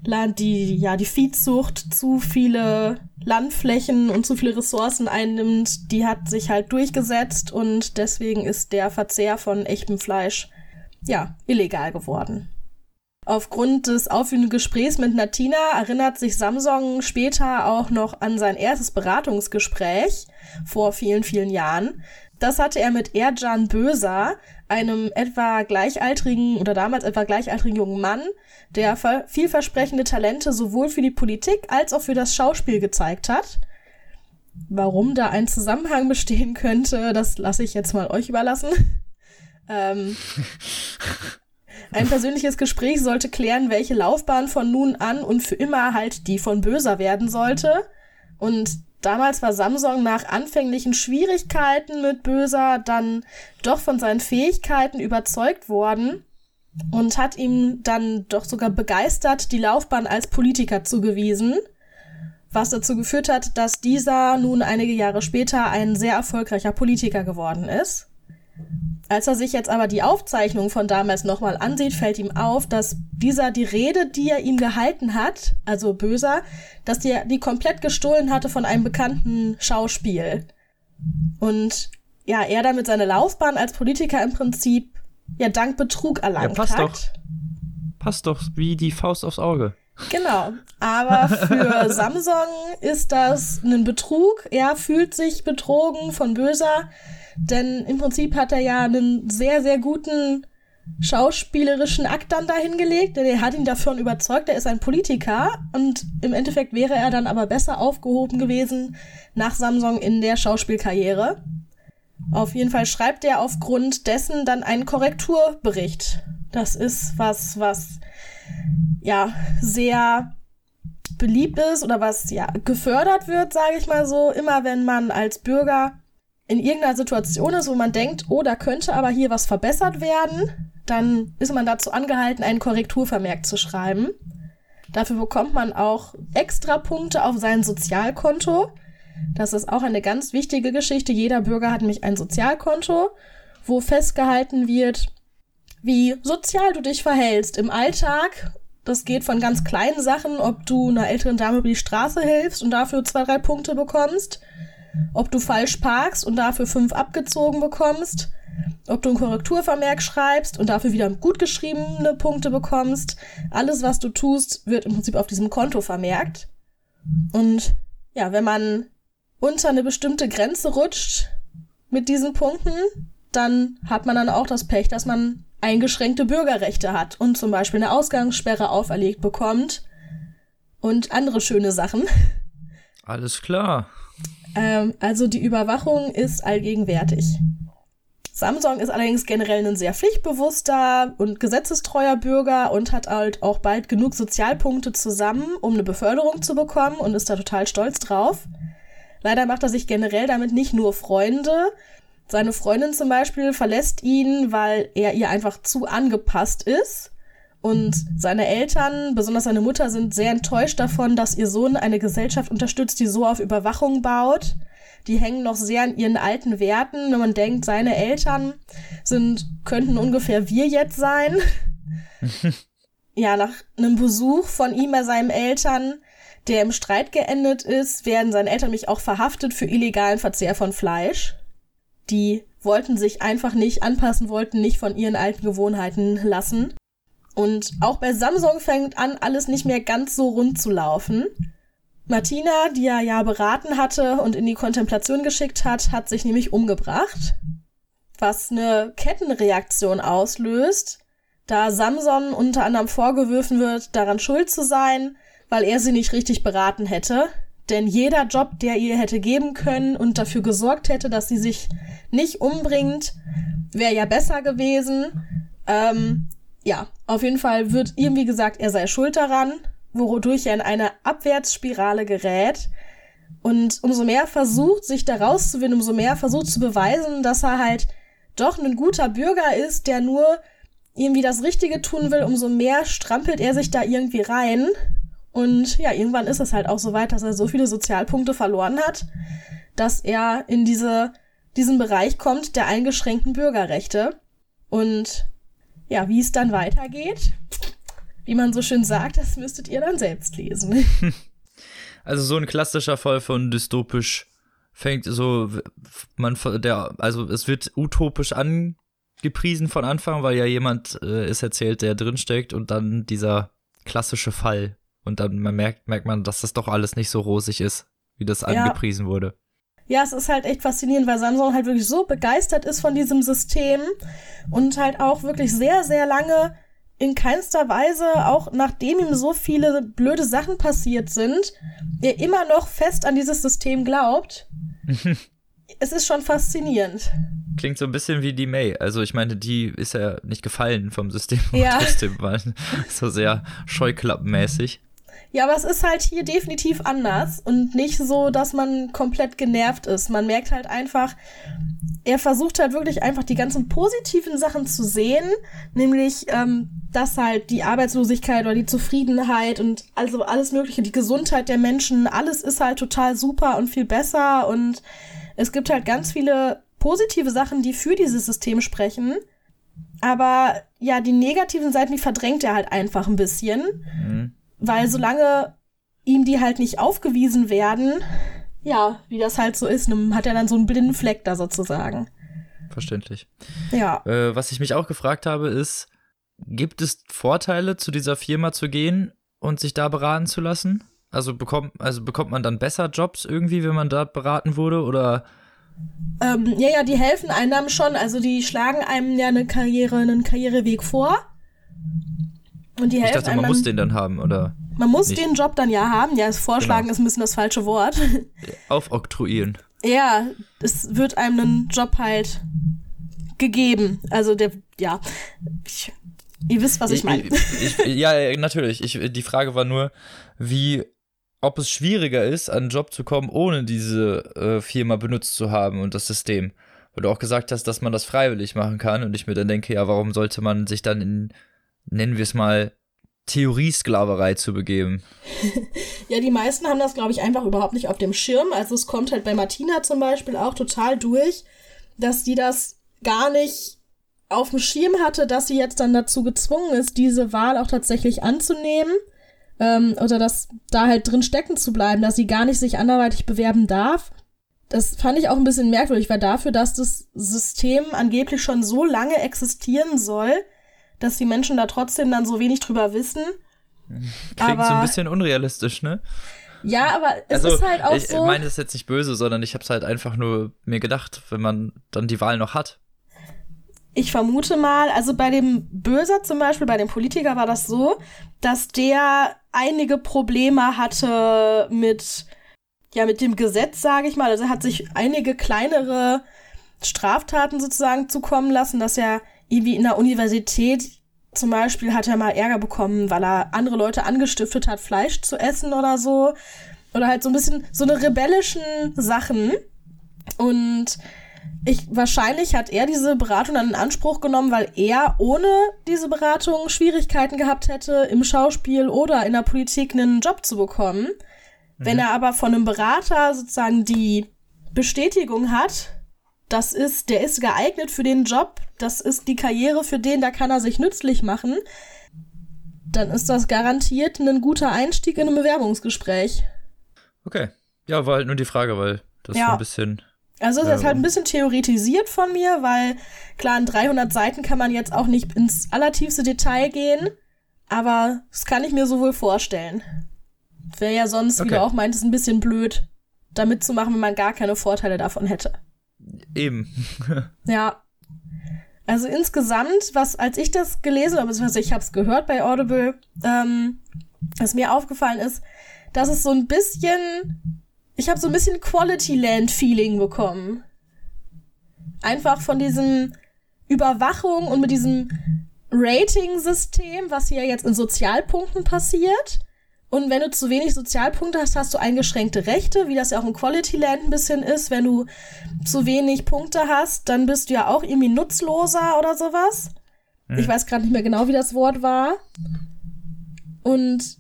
die, ja, die Viehzucht zu viele Landflächen und zu viele Ressourcen einnimmt, die hat sich halt durchgesetzt und deswegen ist der Verzehr von echtem Fleisch ja, illegal geworden. Aufgrund des aufwühlenden Gesprächs mit Natina erinnert sich Samsung später auch noch an sein erstes Beratungsgespräch vor vielen, vielen Jahren. Das hatte er mit Erjan Böser, einem etwa gleichaltrigen oder damals etwa gleichaltrigen jungen Mann, der ver- vielversprechende Talente sowohl für die Politik als auch für das Schauspiel gezeigt hat. Warum da ein Zusammenhang bestehen könnte, das lasse ich jetzt mal euch überlassen. Ähm, ein persönliches Gespräch sollte klären, welche Laufbahn von nun an und für immer halt die von Böser werden sollte. Und damals war Samsung nach anfänglichen Schwierigkeiten mit Böser dann doch von seinen Fähigkeiten überzeugt worden und hat ihm dann doch sogar begeistert die Laufbahn als Politiker zugewiesen, was dazu geführt hat, dass dieser nun einige Jahre später ein sehr erfolgreicher Politiker geworden ist. Als er sich jetzt aber die Aufzeichnung von damals nochmal ansieht, fällt ihm auf, dass dieser die Rede, die er ihm gehalten hat, also Böser, dass der die komplett gestohlen hatte von einem bekannten Schauspiel. Und ja, er damit seine Laufbahn als Politiker im Prinzip ja dank Betrug erlangt passt hat. doch. Passt doch wie die Faust aufs Auge. Genau. Aber für Samsung ist das ein Betrug. Er fühlt sich betrogen von Böser, denn im Prinzip hat er ja einen sehr, sehr guten schauspielerischen Akt dann dahingelegt, denn er hat ihn davon überzeugt, er ist ein Politiker und im Endeffekt wäre er dann aber besser aufgehoben gewesen nach Samsung in der Schauspielkarriere. Auf jeden Fall schreibt er aufgrund dessen dann einen Korrekturbericht. Das ist was, was ja sehr beliebt ist oder was ja gefördert wird, sage ich mal so, immer wenn man als Bürger in irgendeiner Situation ist, wo man denkt, oh, da könnte aber hier was verbessert werden, dann ist man dazu angehalten, einen Korrekturvermerk zu schreiben. Dafür bekommt man auch extra Punkte auf sein Sozialkonto. Das ist auch eine ganz wichtige Geschichte. Jeder Bürger hat nämlich ein Sozialkonto, wo festgehalten wird, wie sozial du dich verhältst im Alltag. Das geht von ganz kleinen Sachen, ob du einer älteren Dame über die Straße hilfst und dafür zwei, drei Punkte bekommst, ob du falsch parkst und dafür fünf abgezogen bekommst, ob du ein Korrekturvermerk schreibst und dafür wieder gut geschriebene Punkte bekommst. Alles, was du tust, wird im Prinzip auf diesem Konto vermerkt. Und ja, wenn man unter eine bestimmte Grenze rutscht mit diesen Punkten, dann hat man dann auch das Pech, dass man eingeschränkte Bürgerrechte hat und zum Beispiel eine Ausgangssperre auferlegt bekommt und andere schöne Sachen. Alles klar. Ähm, also die Überwachung ist allgegenwärtig. Samsung ist allerdings generell ein sehr pflichtbewusster und gesetzestreuer Bürger und hat halt auch bald genug Sozialpunkte zusammen, um eine Beförderung zu bekommen und ist da total stolz drauf. Leider macht er sich generell damit nicht nur Freunde. Seine Freundin zum Beispiel verlässt ihn, weil er ihr einfach zu angepasst ist. Und seine Eltern, besonders seine Mutter, sind sehr enttäuscht davon, dass ihr Sohn eine Gesellschaft unterstützt, die so auf Überwachung baut die hängen noch sehr an ihren alten Werten. Wenn man denkt, seine Eltern sind, könnten ungefähr wir jetzt sein. ja, nach einem Besuch von ihm bei seinen Eltern, der im Streit geendet ist, werden seine Eltern mich auch verhaftet für illegalen Verzehr von Fleisch. Die wollten sich einfach nicht anpassen, wollten nicht von ihren alten Gewohnheiten lassen. Und auch bei Samsung fängt an, alles nicht mehr ganz so rund zu laufen. Martina, die er ja beraten hatte und in die Kontemplation geschickt hat, hat sich nämlich umgebracht, was eine Kettenreaktion auslöst, da Samson unter anderem vorgeworfen wird, daran schuld zu sein, weil er sie nicht richtig beraten hätte. Denn jeder Job, der ihr hätte geben können und dafür gesorgt hätte, dass sie sich nicht umbringt, wäre ja besser gewesen. Ähm, ja, auf jeden Fall wird irgendwie gesagt, er sei schuld daran wodurch er in eine Abwärtsspirale gerät und umso mehr versucht, sich da rauszuwinden, umso mehr versucht zu beweisen, dass er halt doch ein guter Bürger ist, der nur irgendwie das Richtige tun will, umso mehr strampelt er sich da irgendwie rein. Und ja, irgendwann ist es halt auch so weit, dass er so viele Sozialpunkte verloren hat, dass er in diese, diesen Bereich kommt der eingeschränkten Bürgerrechte. Und ja, wie es dann weitergeht, wie man so schön sagt, das müsstet ihr dann selbst lesen. Also so ein klassischer Fall von dystopisch fängt so man der also es wird utopisch angepriesen von Anfang, weil ja jemand äh, es erzählt, der drinsteckt und dann dieser klassische Fall und dann man merkt merkt man, dass das doch alles nicht so rosig ist, wie das ja. angepriesen wurde. Ja, es ist halt echt faszinierend, weil Samsung halt wirklich so begeistert ist von diesem System und halt auch wirklich sehr, sehr lange in keinster Weise, auch nachdem ihm so viele blöde Sachen passiert sind, er immer noch fest an dieses System glaubt. es ist schon faszinierend. Klingt so ein bisschen wie die May. Also ich meine, die ist ja nicht gefallen vom System, ja. trotzdem war so sehr scheuklappenmäßig. Ja, aber es ist halt hier definitiv anders und nicht so, dass man komplett genervt ist. Man merkt halt einfach, er versucht halt wirklich einfach die ganzen positiven Sachen zu sehen, nämlich, ähm, dass halt die Arbeitslosigkeit oder die Zufriedenheit und also alles Mögliche, die Gesundheit der Menschen, alles ist halt total super und viel besser und es gibt halt ganz viele positive Sachen, die für dieses System sprechen. Aber ja, die negativen Seiten, die verdrängt er halt einfach ein bisschen. Mhm. Weil solange ihm die halt nicht aufgewiesen werden, ja, wie das halt so ist, hat er dann so einen blinden Fleck da sozusagen. Verständlich. Ja. Äh, was ich mich auch gefragt habe, ist, gibt es Vorteile, zu dieser Firma zu gehen und sich da beraten zu lassen? Also bekommt, also bekommt man dann besser Jobs irgendwie, wenn man da beraten wurde oder? Ähm, ja, ja, die helfen einem schon. Also die schlagen einem ja eine Karriere, einen Karriereweg vor. Und die ich dachte, man muss den dann haben, oder? Man muss nicht? den Job dann ja haben. Ja, das Vorschlagen genau. ist ein bisschen das falsche Wort. Aufoktroyieren. Ja, es wird einem einen Job halt gegeben. Also der, ja, ich, ihr wisst, was ich, ich meine. ja, natürlich. Ich, die Frage war nur, wie, ob es schwieriger ist, an einen Job zu kommen, ohne diese äh, Firma benutzt zu haben und das System. Weil du auch gesagt hast, dass man das freiwillig machen kann und ich mir dann denke, ja, warum sollte man sich dann in nennen wir es mal, Theoriesklaverei zu begeben. ja, die meisten haben das, glaube ich, einfach überhaupt nicht auf dem Schirm. Also es kommt halt bei Martina zum Beispiel auch total durch, dass die das gar nicht auf dem Schirm hatte, dass sie jetzt dann dazu gezwungen ist, diese Wahl auch tatsächlich anzunehmen. Ähm, oder dass da halt drin stecken zu bleiben, dass sie gar nicht sich anderweitig bewerben darf. das fand ich auch ein bisschen merkwürdig, weil dafür, dass das System angeblich schon so lange existieren soll, dass die Menschen da trotzdem dann so wenig drüber wissen. Klingt aber, so ein bisschen unrealistisch, ne? Ja, aber es also, ist halt auch ich, so. Ich meine das jetzt nicht böse, sondern ich habe es halt einfach nur mir gedacht, wenn man dann die Wahl noch hat. Ich vermute mal, also bei dem Böser zum Beispiel, bei dem Politiker war das so, dass der einige Probleme hatte mit, ja, mit dem Gesetz, sage ich mal. Also er hat sich einige kleinere Straftaten sozusagen zukommen lassen, dass er irgendwie in der Universität zum Beispiel hat er mal Ärger bekommen, weil er andere Leute angestiftet hat, Fleisch zu essen oder so. Oder halt so ein bisschen so eine rebellischen Sachen. Und ich, wahrscheinlich hat er diese Beratung dann in Anspruch genommen, weil er ohne diese Beratung Schwierigkeiten gehabt hätte, im Schauspiel oder in der Politik einen Job zu bekommen. Mhm. Wenn er aber von einem Berater sozusagen die Bestätigung hat, das ist, der ist geeignet für den Job, das ist die Karriere für den, da kann er sich nützlich machen, dann ist das garantiert ein guter Einstieg in ein Bewerbungsgespräch. Okay. Ja, war halt nur die Frage, weil das ja. so ein bisschen. Also ist halt ein bisschen theoretisiert von mir, weil klar, in 300 Seiten kann man jetzt auch nicht ins allertiefste Detail gehen, aber das kann ich mir so wohl vorstellen. Wäre ja sonst, okay. wie du auch meintest, ein bisschen blöd, damit zu machen, wenn man gar keine Vorteile davon hätte. Eben. ja. Also insgesamt, was als ich das gelesen habe, beziehungsweise ich habe es gehört bei Audible, ähm, was mir aufgefallen ist, dass es so ein bisschen, ich habe so ein bisschen Quality Land Feeling bekommen. Einfach von diesem Überwachung und mit diesem Rating-System, was hier jetzt in Sozialpunkten passiert. Und wenn du zu wenig Sozialpunkte hast, hast du eingeschränkte Rechte, wie das ja auch im Quality Land ein bisschen ist. Wenn du zu wenig Punkte hast, dann bist du ja auch irgendwie nutzloser oder sowas. Hm. Ich weiß gerade nicht mehr genau, wie das Wort war. Und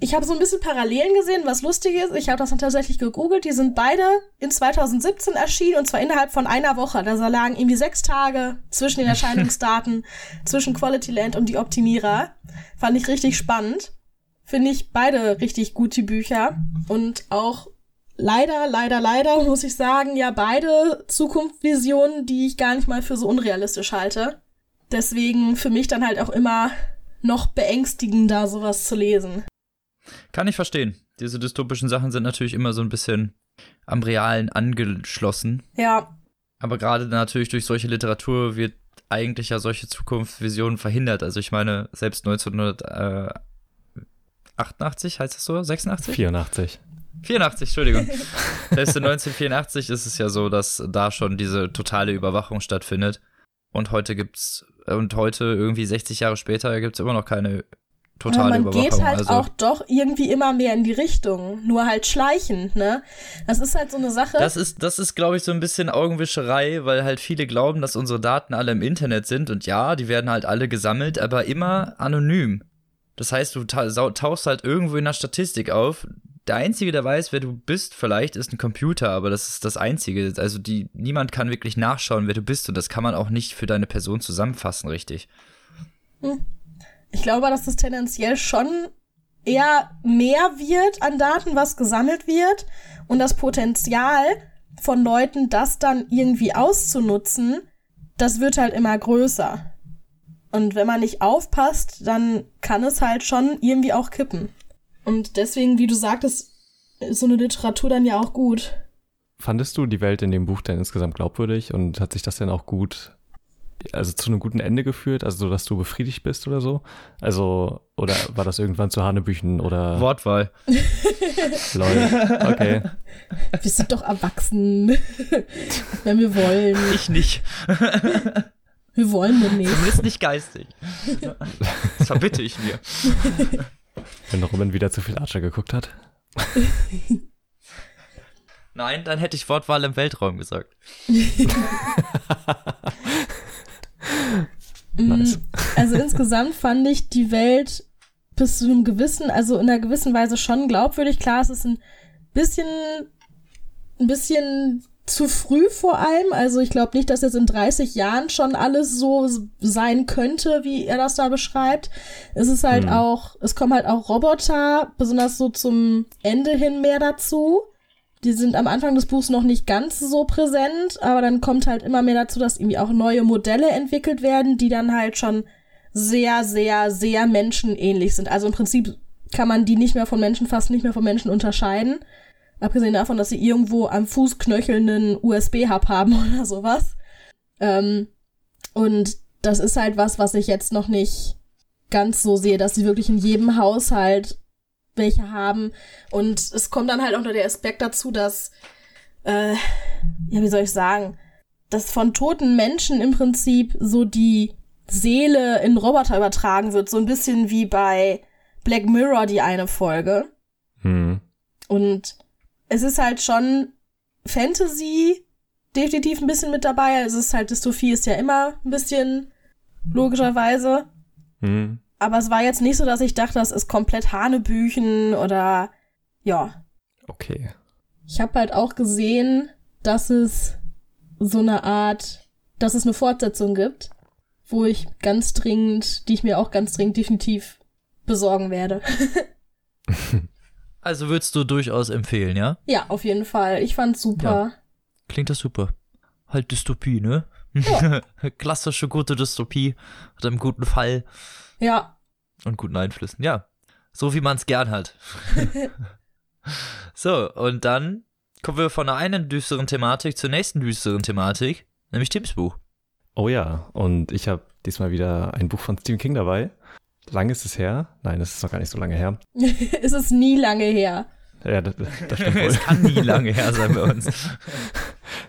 ich habe so ein bisschen Parallelen gesehen, was lustig ist. Ich habe das dann tatsächlich gegoogelt. Die sind beide in 2017 erschienen und zwar innerhalb von einer Woche. Da lagen irgendwie sechs Tage zwischen den Erscheinungsdaten, zwischen Quality Land und die Optimierer. Fand ich richtig spannend finde ich beide richtig gute Bücher und auch leider, leider, leider muss ich sagen, ja beide Zukunftsvisionen, die ich gar nicht mal für so unrealistisch halte. Deswegen für mich dann halt auch immer noch beängstigender, sowas zu lesen. Kann ich verstehen. Diese dystopischen Sachen sind natürlich immer so ein bisschen am Realen angeschlossen. Ja. Aber gerade natürlich durch solche Literatur wird eigentlich ja solche Zukunftsvisionen verhindert. Also ich meine, selbst 1900, 88, heißt das so? 86? 84. 84, Entschuldigung. Selbst in 1984 ist es ja so, dass da schon diese totale Überwachung stattfindet. Und heute gibt's, und heute, irgendwie 60 Jahre später, gibt's immer noch keine totale Aber man Überwachung. geht halt also, auch doch irgendwie immer mehr in die Richtung. Nur halt schleichend, ne? Das ist halt so eine Sache. Das ist, das ist, glaube ich, so ein bisschen Augenwischerei, weil halt viele glauben, dass unsere Daten alle im Internet sind. Und ja, die werden halt alle gesammelt, aber immer anonym. Das heißt, du tauchst halt irgendwo in der Statistik auf. Der Einzige, der weiß, wer du bist, vielleicht ist ein Computer, aber das ist das Einzige. Also die, niemand kann wirklich nachschauen, wer du bist und das kann man auch nicht für deine Person zusammenfassen, richtig. Hm. Ich glaube, dass das tendenziell schon eher mehr wird an Daten, was gesammelt wird und das Potenzial von Leuten, das dann irgendwie auszunutzen, das wird halt immer größer. Und wenn man nicht aufpasst, dann kann es halt schon irgendwie auch kippen. Und deswegen, wie du sagtest, ist so eine Literatur dann ja auch gut. Fandest du die Welt in dem Buch denn insgesamt glaubwürdig und hat sich das denn auch gut, also zu einem guten Ende geführt, also so, dass du befriedigt bist oder so? Also, oder war das irgendwann zu Hanebüchen oder? Wortwahl. Lol. Okay. Wir sind doch erwachsen, wenn wir wollen. Ich nicht. Wir wollen demnächst. Zumindest nicht geistig. Das verbitte ich mir. Wenn Robin wieder zu viel Archer geguckt hat. Nein, dann hätte ich Wortwahl im Weltraum gesagt. nice. Also insgesamt fand ich die Welt bis zu einem gewissen, also in einer gewissen Weise schon glaubwürdig. Klar, es ist ein bisschen, ein bisschen zu früh vor allem. Also ich glaube nicht, dass jetzt in 30 Jahren schon alles so sein könnte, wie er das da beschreibt. Es ist halt mhm. auch, es kommen halt auch Roboter, besonders so zum Ende hin mehr dazu. die sind am Anfang des Buchs noch nicht ganz so präsent, aber dann kommt halt immer mehr dazu, dass irgendwie auch neue Modelle entwickelt werden, die dann halt schon sehr, sehr, sehr menschenähnlich sind. Also im Prinzip kann man die nicht mehr von Menschen, fast nicht mehr von Menschen unterscheiden. Abgesehen davon, dass sie irgendwo am Fußknöchel einen USB-Hub haben oder sowas. Ähm, und das ist halt was, was ich jetzt noch nicht ganz so sehe, dass sie wirklich in jedem Haushalt welche haben. Und es kommt dann halt auch noch der Aspekt dazu, dass, äh, ja, wie soll ich sagen, dass von toten Menschen im Prinzip so die Seele in Roboter übertragen wird. So ein bisschen wie bei Black Mirror die eine Folge. Hm. Und es ist halt schon Fantasy definitiv ein bisschen mit dabei. Es ist halt, Dystopie ist ja immer ein bisschen logischerweise. Hm. Aber es war jetzt nicht so, dass ich dachte, das ist komplett Hanebüchen oder ja. Okay. Ich habe halt auch gesehen, dass es so eine Art, dass es eine Fortsetzung gibt, wo ich ganz dringend, die ich mir auch ganz dringend definitiv besorgen werde. also würdest du durchaus empfehlen, ja? Ja, auf jeden Fall. Ich fand's super. Ja. Klingt das super. Halt Dystopie, ne? Ja. Klassische gute Dystopie mit einem guten Fall. Ja. Und guten Einflüssen, ja. So wie man es gern hat. so, und dann kommen wir von der einen düsteren Thematik zur nächsten düsteren Thematik, nämlich Tims Buch. Oh ja, und ich habe diesmal wieder ein Buch von Stephen King dabei. Lang ist es her? Nein, es ist noch gar nicht so lange her. es ist nie lange her. Ja, das, das stimmt wohl. es kann nie lange her sein bei uns.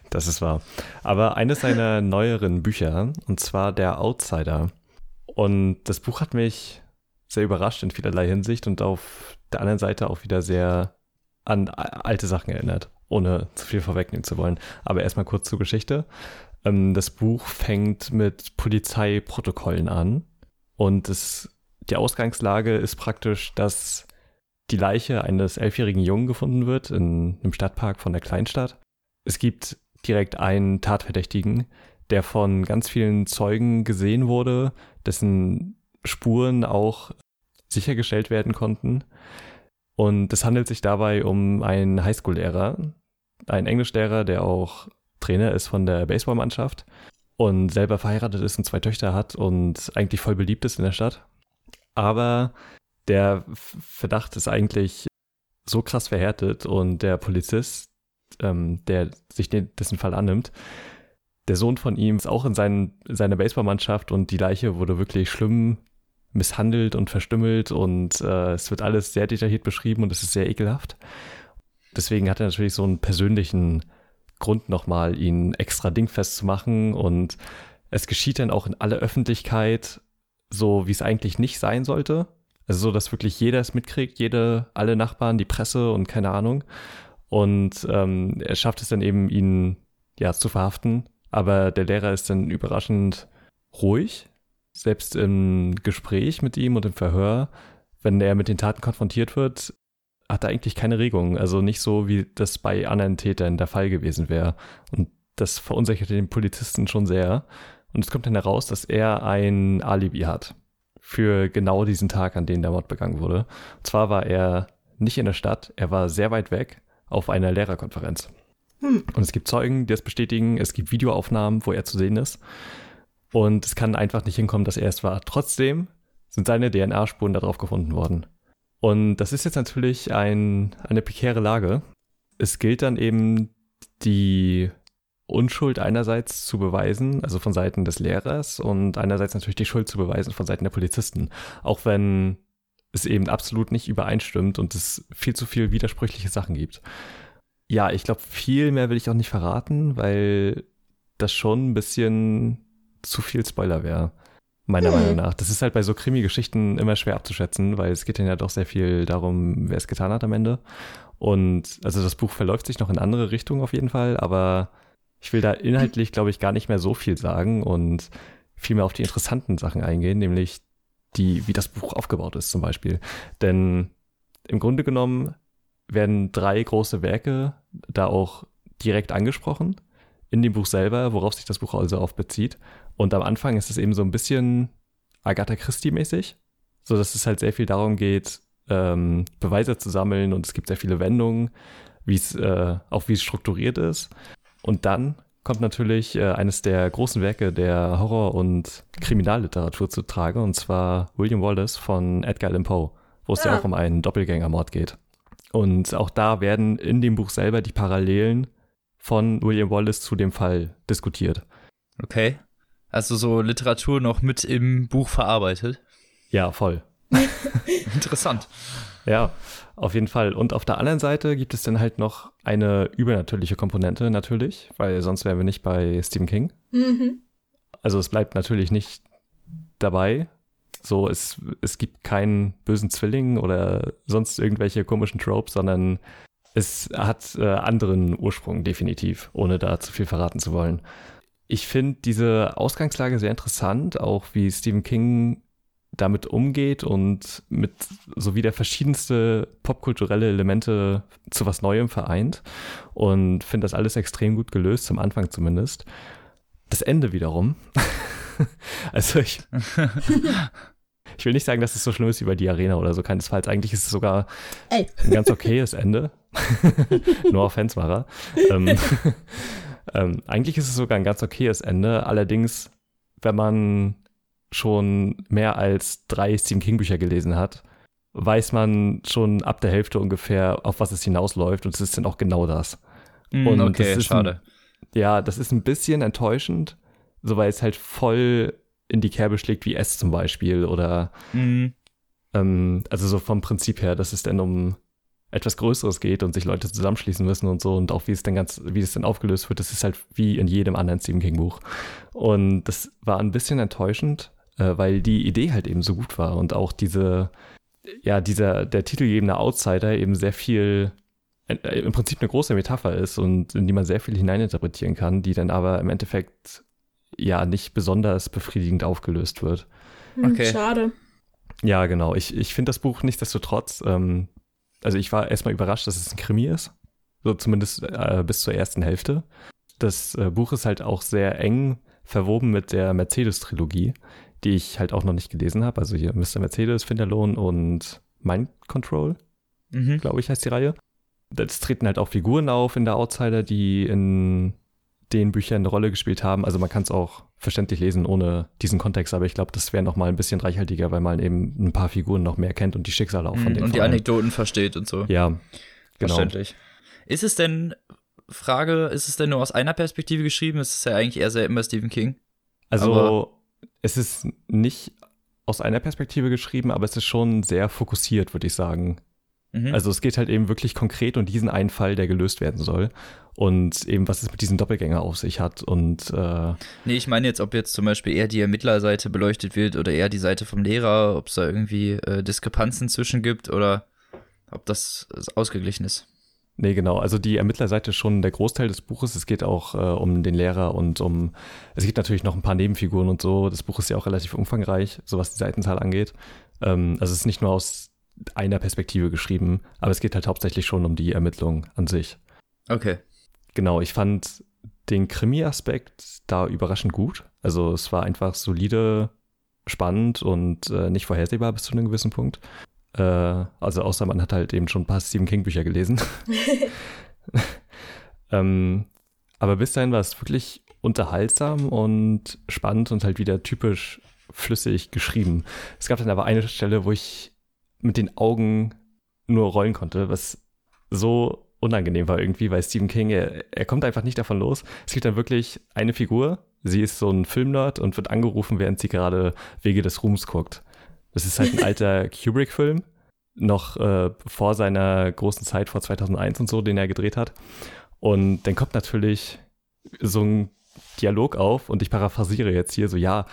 Das ist wahr. Aber eines seiner neueren Bücher, und zwar Der Outsider. Und das Buch hat mich sehr überrascht in vielerlei Hinsicht und auf der anderen Seite auch wieder sehr an alte Sachen erinnert, ohne zu viel vorwegnehmen zu wollen. Aber erstmal kurz zur Geschichte. Ähm, das Buch fängt mit Polizeiprotokollen an und es, die Ausgangslage ist praktisch, dass die Leiche eines elfjährigen Jungen gefunden wird in einem Stadtpark von der Kleinstadt. Es gibt direkt einen Tatverdächtigen, der von ganz vielen Zeugen gesehen wurde, dessen Spuren auch sichergestellt werden konnten. Und es handelt sich dabei um einen Highschool-Lehrer, einen Englischlehrer, der auch Trainer ist von der Baseballmannschaft und selber verheiratet ist und zwei Töchter hat und eigentlich voll beliebt ist in der Stadt. Aber der Verdacht ist eigentlich so krass verhärtet und der Polizist, ähm, der sich den, dessen Fall annimmt, der Sohn von ihm ist auch in seinen, seiner Baseballmannschaft und die Leiche wurde wirklich schlimm misshandelt und verstümmelt und äh, es wird alles sehr detailliert beschrieben und es ist sehr ekelhaft. Deswegen hat er natürlich so einen persönlichen Grund nochmal, ihn extra dingfest zu machen und es geschieht dann auch in aller Öffentlichkeit, so wie es eigentlich nicht sein sollte. Also so, dass wirklich jeder es mitkriegt, jede, alle Nachbarn, die Presse und keine Ahnung. Und ähm, er schafft es dann eben, ihn ja zu verhaften aber der Lehrer ist dann überraschend ruhig, selbst im Gespräch mit ihm und im Verhör, wenn er mit den Taten konfrontiert wird, hat er eigentlich keine Regung. Also nicht so, wie das bei anderen Tätern der Fall gewesen wäre. Und das verunsichert den Polizisten schon sehr. Und es kommt dann heraus, dass er ein Alibi hat für genau diesen Tag, an dem der Mord begangen wurde. Und zwar war er nicht in der Stadt, er war sehr weit weg auf einer Lehrerkonferenz. Hm. Und es gibt Zeugen, die das bestätigen. Es gibt Videoaufnahmen, wo er zu sehen ist. Und es kann einfach nicht hinkommen, dass er es war. Trotzdem sind seine DNA-Spuren darauf gefunden worden. Und das ist jetzt natürlich ein, eine prekäre Lage. Es gilt dann eben, die Unschuld einerseits zu beweisen, also von Seiten des Lehrers, und einerseits natürlich die Schuld zu beweisen von Seiten der Polizisten. Auch wenn es eben absolut nicht übereinstimmt und es viel zu viel widersprüchliche Sachen gibt. Ja, ich glaube, viel mehr will ich auch nicht verraten, weil das schon ein bisschen zu viel Spoiler wäre. Meiner hm. Meinung nach. Das ist halt bei so Krimi-Geschichten immer schwer abzuschätzen, weil es geht dann ja doch sehr viel darum, wer es getan hat am Ende. Und also das Buch verläuft sich noch in andere Richtungen auf jeden Fall, aber ich will da inhaltlich, glaube ich, gar nicht mehr so viel sagen und viel mehr auf die interessanten Sachen eingehen, nämlich die, wie das Buch aufgebaut ist zum Beispiel. Denn im Grunde genommen werden drei große Werke da auch direkt angesprochen in dem Buch selber, worauf sich das Buch also auf bezieht. Und am Anfang ist es eben so ein bisschen Agatha Christie-mäßig, so dass es halt sehr viel darum geht, ähm, Beweise zu sammeln und es gibt sehr viele Wendungen. wie es, äh, auch wie es strukturiert ist. Und dann kommt natürlich äh, eines der großen Werke der Horror- und Kriminalliteratur zu Trage, und zwar William Wallace von Edgar Allan Poe, wo es ja, ja auch um einen Doppelgängermord geht. Und auch da werden in dem Buch selber die Parallelen von William Wallace zu dem Fall diskutiert. Okay. Also so Literatur noch mit im Buch verarbeitet. Ja, voll. Interessant. Ja, auf jeden Fall. Und auf der anderen Seite gibt es dann halt noch eine übernatürliche Komponente natürlich, weil sonst wären wir nicht bei Stephen King. Mhm. Also es bleibt natürlich nicht dabei. So, es, es gibt keinen bösen Zwilling oder sonst irgendwelche komischen Tropes, sondern es hat äh, anderen Ursprung definitiv, ohne da zu viel verraten zu wollen. Ich finde diese Ausgangslage sehr interessant, auch wie Stephen King damit umgeht und mit so wieder verschiedenste popkulturelle Elemente zu was Neuem vereint und finde das alles extrem gut gelöst, zum Anfang zumindest. Das Ende wiederum. also ich, ich will nicht sagen, dass es so schlimm ist wie bei Die Arena oder so, keinesfalls. Eigentlich ist es sogar Ey. ein ganz okayes Ende. no offense er. Ähm, ähm, eigentlich ist es sogar ein ganz okayes Ende. Allerdings, wenn man schon mehr als drei Stephen King Bücher gelesen hat, weiß man schon ab der Hälfte ungefähr, auf was es hinausläuft und es ist dann auch genau das. Mm, und okay, das schade. Ein, ja, das ist ein bisschen enttäuschend, so weil es halt voll in die Kerbe schlägt wie S zum Beispiel oder mm. ähm, also so vom Prinzip her, dass es dann um etwas Größeres geht und sich Leute zusammenschließen müssen und so und auch wie es dann ganz, wie es dann aufgelöst wird, das ist halt wie in jedem anderen Stephen King Buch. Und das war ein bisschen enttäuschend, äh, weil die Idee halt eben so gut war und auch diese, ja, dieser, der titelgebende Outsider eben sehr viel, äh, im Prinzip eine große Metapher ist und in die man sehr viel hineininterpretieren kann, die dann aber im Endeffekt ja nicht besonders befriedigend aufgelöst wird. Hm, okay. Schade. Ja, genau. Ich, ich finde das Buch nichtsdestotrotz, ähm, also ich war erstmal überrascht, dass es ein Krimi ist. So zumindest äh, bis zur ersten Hälfte. Das äh, Buch ist halt auch sehr eng verwoben mit der Mercedes-Trilogie, die ich halt auch noch nicht gelesen habe. Also hier Mr. Mercedes, Finderlohn und Mind Control, mhm. glaube ich, heißt die Reihe. Es treten halt auch Figuren auf in der Outsider, die in den Büchern eine Rolle gespielt haben. Also man kann es auch verständlich lesen ohne diesen Kontext, aber ich glaube, das wäre noch mal ein bisschen reichhaltiger, weil man eben ein paar Figuren noch mehr kennt und die Schicksale auch von mhm, denen. Und die Anekdoten versteht und so. Ja, genau. Verständlich. Ist es denn, Frage, ist es denn nur aus einer Perspektive geschrieben? Es ist ja eigentlich eher sehr immer Stephen King. Also aber es ist nicht aus einer Perspektive geschrieben, aber es ist schon sehr fokussiert, würde ich sagen. Mhm. Also es geht halt eben wirklich konkret um diesen einen Fall, der gelöst werden soll. Und eben, was es mit diesem Doppelgänger auf sich hat. Und äh Nee, ich meine jetzt, ob jetzt zum Beispiel eher die Ermittlerseite beleuchtet wird oder eher die Seite vom Lehrer, ob es da irgendwie äh, Diskrepanzen zwischen gibt oder ob das ausgeglichen ist. Nee, genau. Also die Ermittlerseite ist schon der Großteil des Buches. Es geht auch äh, um den Lehrer und um, es gibt natürlich noch ein paar Nebenfiguren und so. Das Buch ist ja auch relativ umfangreich, so was die Seitenzahl angeht. Ähm, also es ist nicht nur aus einer Perspektive geschrieben, aber es geht halt hauptsächlich schon um die Ermittlung an sich. Okay. Genau, ich fand den Krimi-Aspekt da überraschend gut. Also es war einfach solide, spannend und äh, nicht vorhersehbar bis zu einem gewissen Punkt. Äh, also außer man hat halt eben schon ein paar Stephen King-Bücher gelesen. ähm, aber bis dahin war es wirklich unterhaltsam und spannend und halt wieder typisch flüssig geschrieben. Es gab dann aber eine Stelle, wo ich mit den Augen nur rollen konnte, was so unangenehm war irgendwie, weil Stephen King, er, er kommt einfach nicht davon los. Es gibt dann wirklich eine Figur, sie ist so ein Filmnerd und wird angerufen, während sie gerade Wege des Ruhms guckt. Das ist halt ein alter Kubrick-Film, noch äh, vor seiner großen Zeit, vor 2001 und so, den er gedreht hat. Und dann kommt natürlich so ein Dialog auf und ich paraphrasiere jetzt hier so, ja,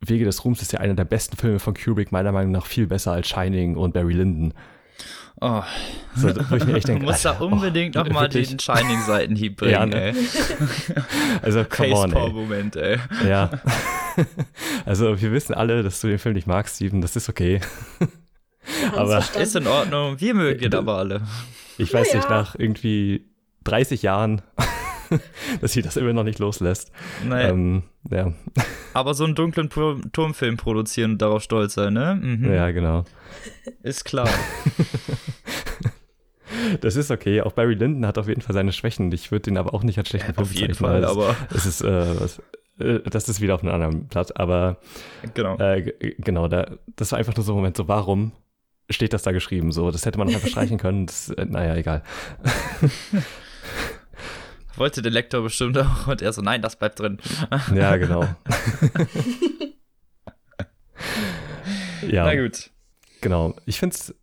Wege des Ruhms ist ja einer der besten Filme von Kubrick, meiner Meinung nach viel besser als Shining und Barry Lyndon. Oh. So, ich mir echt denke, du musst da unbedingt oh, nochmal den Shining-Seitenhieb bringen, ja, ne? ey. Also, come on, ey. Moment, ey. Ja. Also, wir wissen alle, dass du den Film nicht magst, Steven, das ist okay. aber ist in Ordnung, wir mögen ihn aber alle. Ich weiß ja, nicht, nach irgendwie 30 Jahren dass sie das immer noch nicht loslässt. Naja. Ähm, ja. Aber so einen dunklen Turmfilm produzieren und darauf stolz sein, ne? Mhm. Ja, genau. Ist klar. das ist okay. Auch Barry Lyndon hat auf jeden Fall seine Schwächen. Ich würde den aber auch nicht als schlechten Film Auf jeden Fall, aber. Es ist, äh, äh, das ist wieder auf einem anderen Blatt, aber genau, äh, genau da, das war einfach nur so ein Moment, so warum steht das da geschrieben? So, das hätte man noch einfach streichen können. Das, äh, naja, egal. Wollte der Lektor bestimmt auch und er so, nein, das bleibt drin. ja, genau. ja. Na gut. Genau. Ich finde es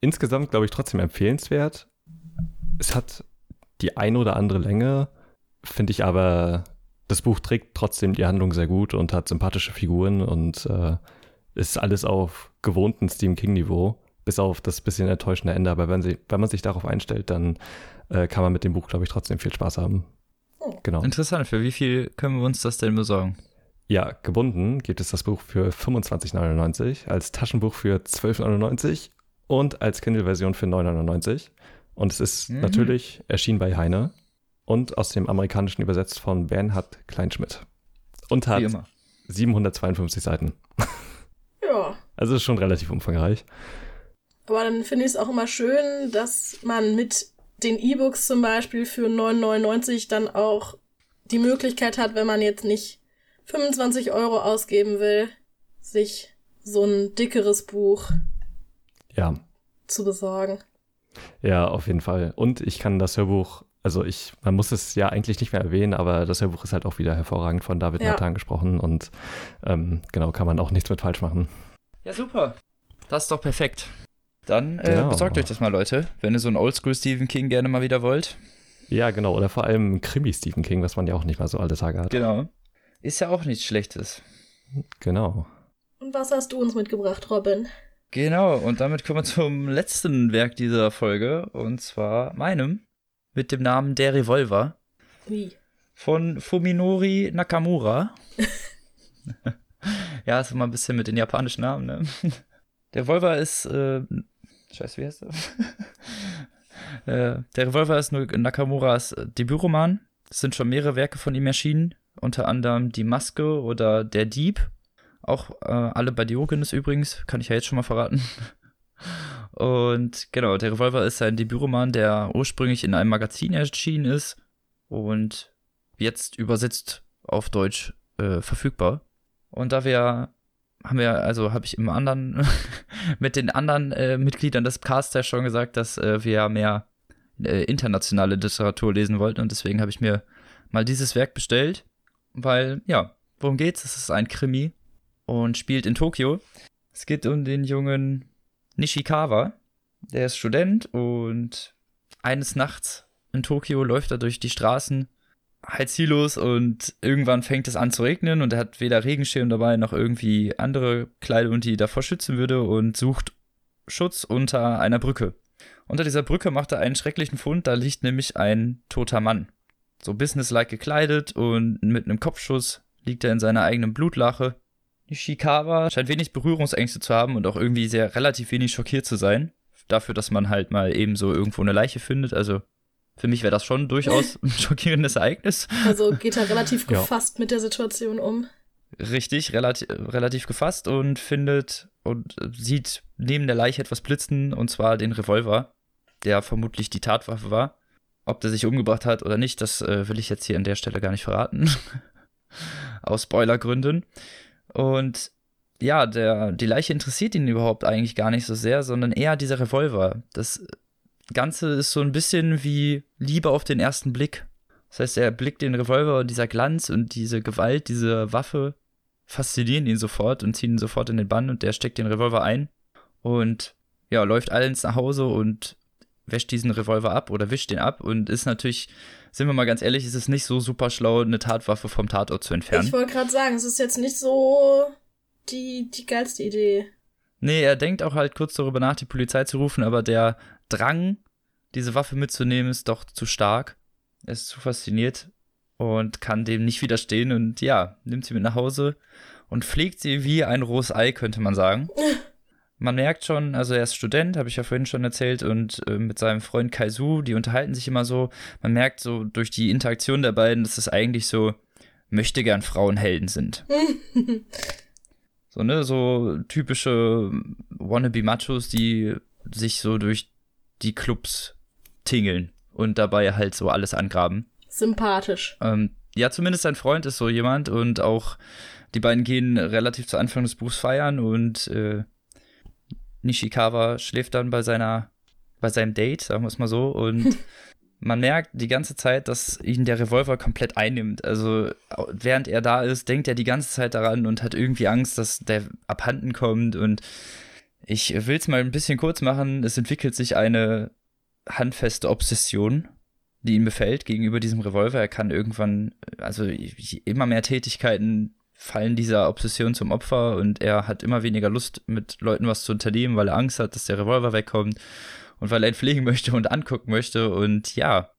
insgesamt, glaube ich, trotzdem empfehlenswert. Es hat die ein oder andere Länge, finde ich aber das Buch trägt trotzdem die Handlung sehr gut und hat sympathische Figuren und äh, ist alles auf gewohnten Stephen King-Niveau, bis auf das bisschen enttäuschende Ende. Aber wenn, sie, wenn man sich darauf einstellt, dann äh, kann man mit dem Buch, glaube ich, trotzdem viel Spaß haben. Oh. Genau. Interessant. Für wie viel können wir uns das denn besorgen? Ja, gebunden gibt es das Buch für 25,99, als Taschenbuch für 12,99 und als Kindle-Version für 9,99. Und es ist mhm. natürlich erschienen bei Heine und aus dem Amerikanischen übersetzt von Bernhard Kleinschmidt. Und hat 752 Seiten. Ja. Also ist schon relativ umfangreich. Aber dann finde ich es auch immer schön, dass man mit den E-Books zum Beispiel für 9,99 dann auch die Möglichkeit hat, wenn man jetzt nicht 25 Euro ausgeben will, sich so ein dickeres Buch ja. zu besorgen. Ja, auf jeden Fall. Und ich kann das Hörbuch also ich, man muss es ja eigentlich nicht mehr erwähnen, aber das Hörbuch ist halt auch wieder hervorragend von David ja. Nathan gesprochen und ähm, genau, kann man auch nichts mit falsch machen. Ja, super. Das ist doch perfekt. Dann äh, genau. besorgt euch das mal, Leute, wenn ihr so einen Oldschool Stephen King gerne mal wieder wollt. Ja, genau. Oder vor allem Krimi Stephen King, was man ja auch nicht mal so alle Tage hat. Genau. Ist ja auch nichts Schlechtes. Genau. Und was hast du uns mitgebracht, Robin? Genau, und damit kommen wir zum letzten Werk dieser Folge, und zwar meinem mit dem Namen Der Revolver. Wie? Von Fuminori Nakamura. ja, ist immer ein bisschen mit den japanischen Namen, ne? Der Revolver ist, äh, scheiße, wie heißt er? äh, der Revolver ist nur Nakamuras Debütroman. Es sind schon mehrere Werke von ihm erschienen, unter anderem Die Maske oder Der Dieb. Auch äh, alle bei Diogenes übrigens, kann ich ja jetzt schon mal verraten. Und genau, der Revolver ist ein Debütroman, der ursprünglich in einem Magazin erschienen ist und jetzt übersetzt auf Deutsch äh, verfügbar. Und da wir haben wir, also habe ich im anderen, mit den anderen äh, Mitgliedern des Casts ja schon gesagt, dass äh, wir mehr äh, internationale Literatur lesen wollten und deswegen habe ich mir mal dieses Werk bestellt, weil, ja, worum geht's? Es ist ein Krimi und spielt in Tokio. Es geht um den jungen Nishikawa. Der ist Student und eines Nachts in Tokio läuft er durch die Straßen halt ziellos und irgendwann fängt es an zu regnen und er hat weder Regenschirm dabei noch irgendwie andere Kleidung, die davor schützen würde und sucht Schutz unter einer Brücke. Unter dieser Brücke macht er einen schrecklichen Fund, da liegt nämlich ein toter Mann. So businesslike gekleidet und mit einem Kopfschuss liegt er in seiner eigenen Blutlache Ishikawa scheint wenig Berührungsängste zu haben und auch irgendwie sehr relativ wenig schockiert zu sein. Dafür, dass man halt mal eben so irgendwo eine Leiche findet. Also für mich wäre das schon durchaus ein schockierendes Ereignis. Also geht er relativ gefasst ja. mit der Situation um. Richtig, relativ, relativ gefasst und findet und sieht neben der Leiche etwas blitzen, und zwar den Revolver, der vermutlich die Tatwaffe war. Ob der sich umgebracht hat oder nicht, das äh, will ich jetzt hier an der Stelle gar nicht verraten. Aus Spoilergründen. Und ja, der, die Leiche interessiert ihn überhaupt eigentlich gar nicht so sehr, sondern eher dieser Revolver. Das Ganze ist so ein bisschen wie Liebe auf den ersten Blick. Das heißt, er blickt den Revolver und dieser Glanz und diese Gewalt, diese Waffe faszinieren ihn sofort und ziehen ihn sofort in den Bann und der steckt den Revolver ein und ja, läuft allens nach Hause und wäscht diesen Revolver ab oder wischt den ab und ist natürlich, sind wir mal ganz ehrlich, ist es nicht so super schlau, eine Tatwaffe vom Tatort zu entfernen. Ich wollte gerade sagen, es ist jetzt nicht so die, die geilste Idee. Nee, er denkt auch halt kurz darüber nach, die Polizei zu rufen, aber der Drang, diese Waffe mitzunehmen, ist doch zu stark. Er ist zu fasziniert und kann dem nicht widerstehen und ja, nimmt sie mit nach Hause und pflegt sie wie ein rohes Ei, könnte man sagen. man merkt schon, also er ist Student, habe ich ja vorhin schon erzählt, und äh, mit seinem Freund Kaisu, die unterhalten sich immer so. Man merkt so durch die Interaktion der beiden, dass es eigentlich so möchte gern Frauenhelden sind. so, ne, so typische Wannabe-Machos, die sich so durch die Clubs tingeln und dabei halt so alles angraben. Sympathisch. Ähm, ja, zumindest sein Freund ist so jemand und auch die beiden gehen relativ zu Anfang des Buchs feiern und äh, Nishikawa schläft dann bei seiner, bei seinem Date, sagen wir es mal so, und man merkt die ganze Zeit, dass ihn der Revolver komplett einnimmt. Also während er da ist, denkt er die ganze Zeit daran und hat irgendwie Angst, dass der abhanden kommt. Und ich will es mal ein bisschen kurz machen. Es entwickelt sich eine handfeste Obsession, die ihn befällt gegenüber diesem Revolver. Er kann irgendwann, also immer mehr Tätigkeiten fallen dieser Obsession zum Opfer und er hat immer weniger Lust, mit Leuten was zu unternehmen, weil er Angst hat, dass der Revolver wegkommt und weil er ihn pflegen möchte und angucken möchte und ja.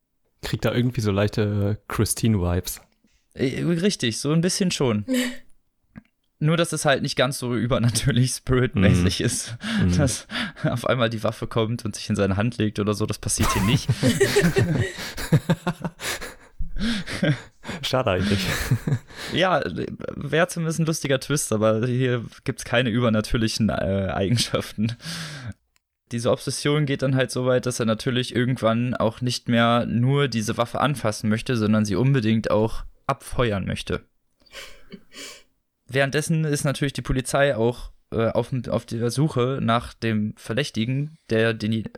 Kriegt da irgendwie so leichte Christine-Vibes. Äh, richtig, so ein bisschen schon. Nur, dass es halt nicht ganz so übernatürlich spiritmäßig mm. ist, mm. dass auf einmal die Waffe kommt und sich in seine Hand legt oder so. Das passiert hier nicht. Schade eigentlich. ja, wäre zumindest ein lustiger Twist, aber hier gibt es keine übernatürlichen äh, Eigenschaften. Diese Obsession geht dann halt so weit, dass er natürlich irgendwann auch nicht mehr nur diese Waffe anfassen möchte, sondern sie unbedingt auch abfeuern möchte. Währenddessen ist natürlich die Polizei auch äh, auf, auf der Suche nach dem Verdächtigen, der den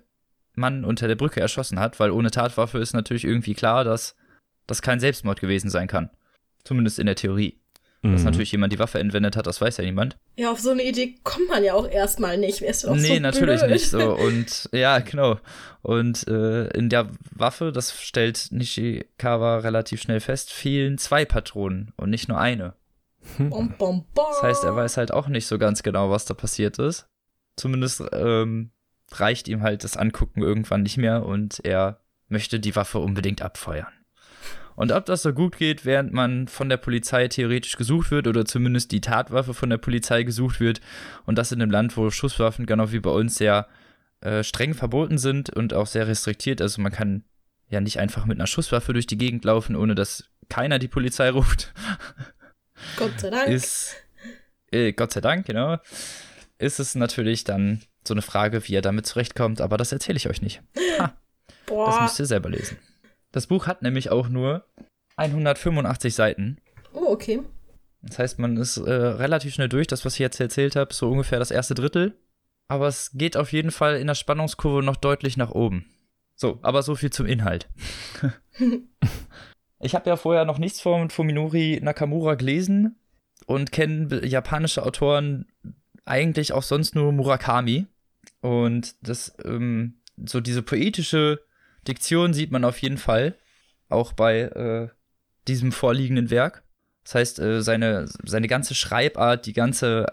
Mann unter der Brücke erschossen hat, weil ohne Tatwaffe ist natürlich irgendwie klar, dass das kein Selbstmord gewesen sein kann. Zumindest in der Theorie. Mhm. Dass natürlich jemand die Waffe entwendet hat, das weiß ja niemand. Ja, auf so eine Idee kommt man ja auch erstmal nicht. Wärst du auch nee, so natürlich blöd. nicht so. Und ja, genau. Und äh, in der Waffe, das stellt Nishikawa relativ schnell fest, fehlen zwei Patronen und nicht nur eine. Bom, bom, bom. Das heißt, er weiß halt auch nicht so ganz genau, was da passiert ist. Zumindest ähm, reicht ihm halt das Angucken irgendwann nicht mehr und er möchte die Waffe unbedingt abfeuern. Und ob das so gut geht, während man von der Polizei theoretisch gesucht wird oder zumindest die Tatwaffe von der Polizei gesucht wird und das in einem Land, wo Schusswaffen genau wie bei uns sehr äh, streng verboten sind und auch sehr restriktiert. Also man kann ja nicht einfach mit einer Schusswaffe durch die Gegend laufen, ohne dass keiner die Polizei ruft. Gott sei Dank. Ist, äh, Gott sei Dank, genau. Ist es natürlich dann so eine Frage, wie er damit zurechtkommt, aber das erzähle ich euch nicht. Ha, Boah. das müsst ihr selber lesen. Das Buch hat nämlich auch nur 185 Seiten. Oh, okay. Das heißt, man ist äh, relativ schnell durch, das, was ich jetzt erzählt habe, so ungefähr das erste Drittel. Aber es geht auf jeden Fall in der Spannungskurve noch deutlich nach oben. So, aber so viel zum Inhalt. ich habe ja vorher noch nichts von Fuminori Nakamura gelesen und kenne japanische Autoren eigentlich auch sonst nur Murakami. Und das, ähm, so diese poetische Diktion sieht man auf jeden Fall, auch bei äh, diesem vorliegenden Werk. Das heißt, äh, seine, seine ganze Schreibart, die ganze,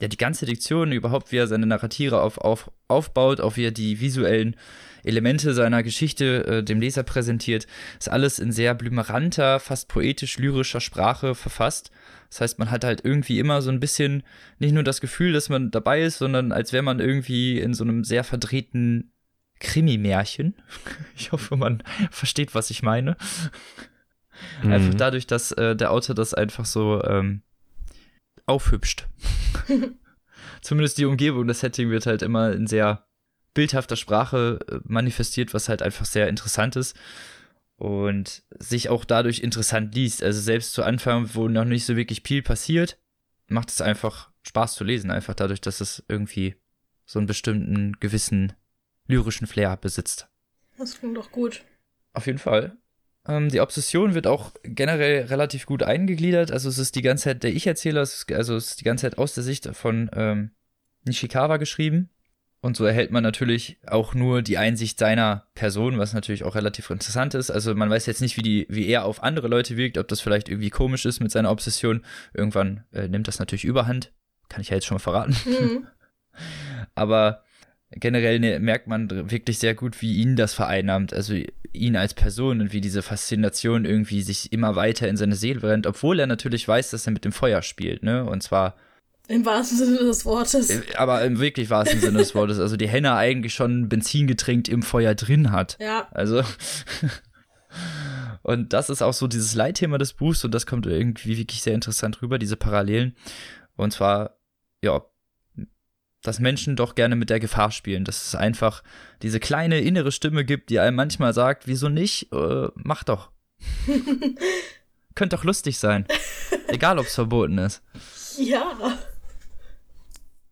ja, die ganze Diktion, überhaupt wie er seine Narratiere auf, auf, aufbaut, auch wie er die visuellen Elemente seiner Geschichte äh, dem Leser präsentiert, ist alles in sehr blümeranter, fast poetisch-lyrischer Sprache verfasst. Das heißt, man hat halt irgendwie immer so ein bisschen nicht nur das Gefühl, dass man dabei ist, sondern als wäre man irgendwie in so einem sehr verdrehten Krimi-Märchen. Ich hoffe, man versteht, was ich meine. Mhm. Einfach dadurch, dass äh, der Autor das einfach so ähm, aufhübscht. Zumindest die Umgebung, das Setting wird halt immer in sehr bildhafter Sprache äh, manifestiert, was halt einfach sehr interessant ist und sich auch dadurch interessant liest. Also selbst zu Anfang, wo noch nicht so wirklich viel passiert, macht es einfach Spaß zu lesen, einfach dadurch, dass es irgendwie so einen bestimmten gewissen lyrischen Flair besitzt. Das klingt doch gut. Auf jeden Fall. Ähm, die Obsession wird auch generell relativ gut eingegliedert. Also es ist die ganze Zeit der Ich-Erzähler, also es ist die ganze Zeit aus der Sicht von ähm, Nishikawa geschrieben. Und so erhält man natürlich auch nur die Einsicht seiner Person, was natürlich auch relativ interessant ist. Also man weiß jetzt nicht, wie, die, wie er auf andere Leute wirkt, ob das vielleicht irgendwie komisch ist mit seiner Obsession. Irgendwann äh, nimmt das natürlich überhand. Kann ich ja jetzt schon mal verraten. Mhm. Aber generell ne, merkt man wirklich sehr gut, wie ihn das vereinnahmt, also ihn als Person und wie diese Faszination irgendwie sich immer weiter in seine Seele brennt, obwohl er natürlich weiß, dass er mit dem Feuer spielt, ne? Und zwar im wahrsten Sinne des Wortes. Äh, aber im wirklich wahrsten Sinne des Wortes. Also die Henne eigentlich schon Benzin getränkt im Feuer drin hat. Ja. Also. und das ist auch so dieses Leitthema des Buchs und das kommt irgendwie wirklich sehr interessant rüber, diese Parallelen. Und zwar, ja, dass Menschen doch gerne mit der Gefahr spielen, dass es einfach diese kleine innere Stimme gibt, die einem manchmal sagt, wieso nicht, äh, mach doch. Könnte doch lustig sein. Egal, ob es verboten ist. Ja.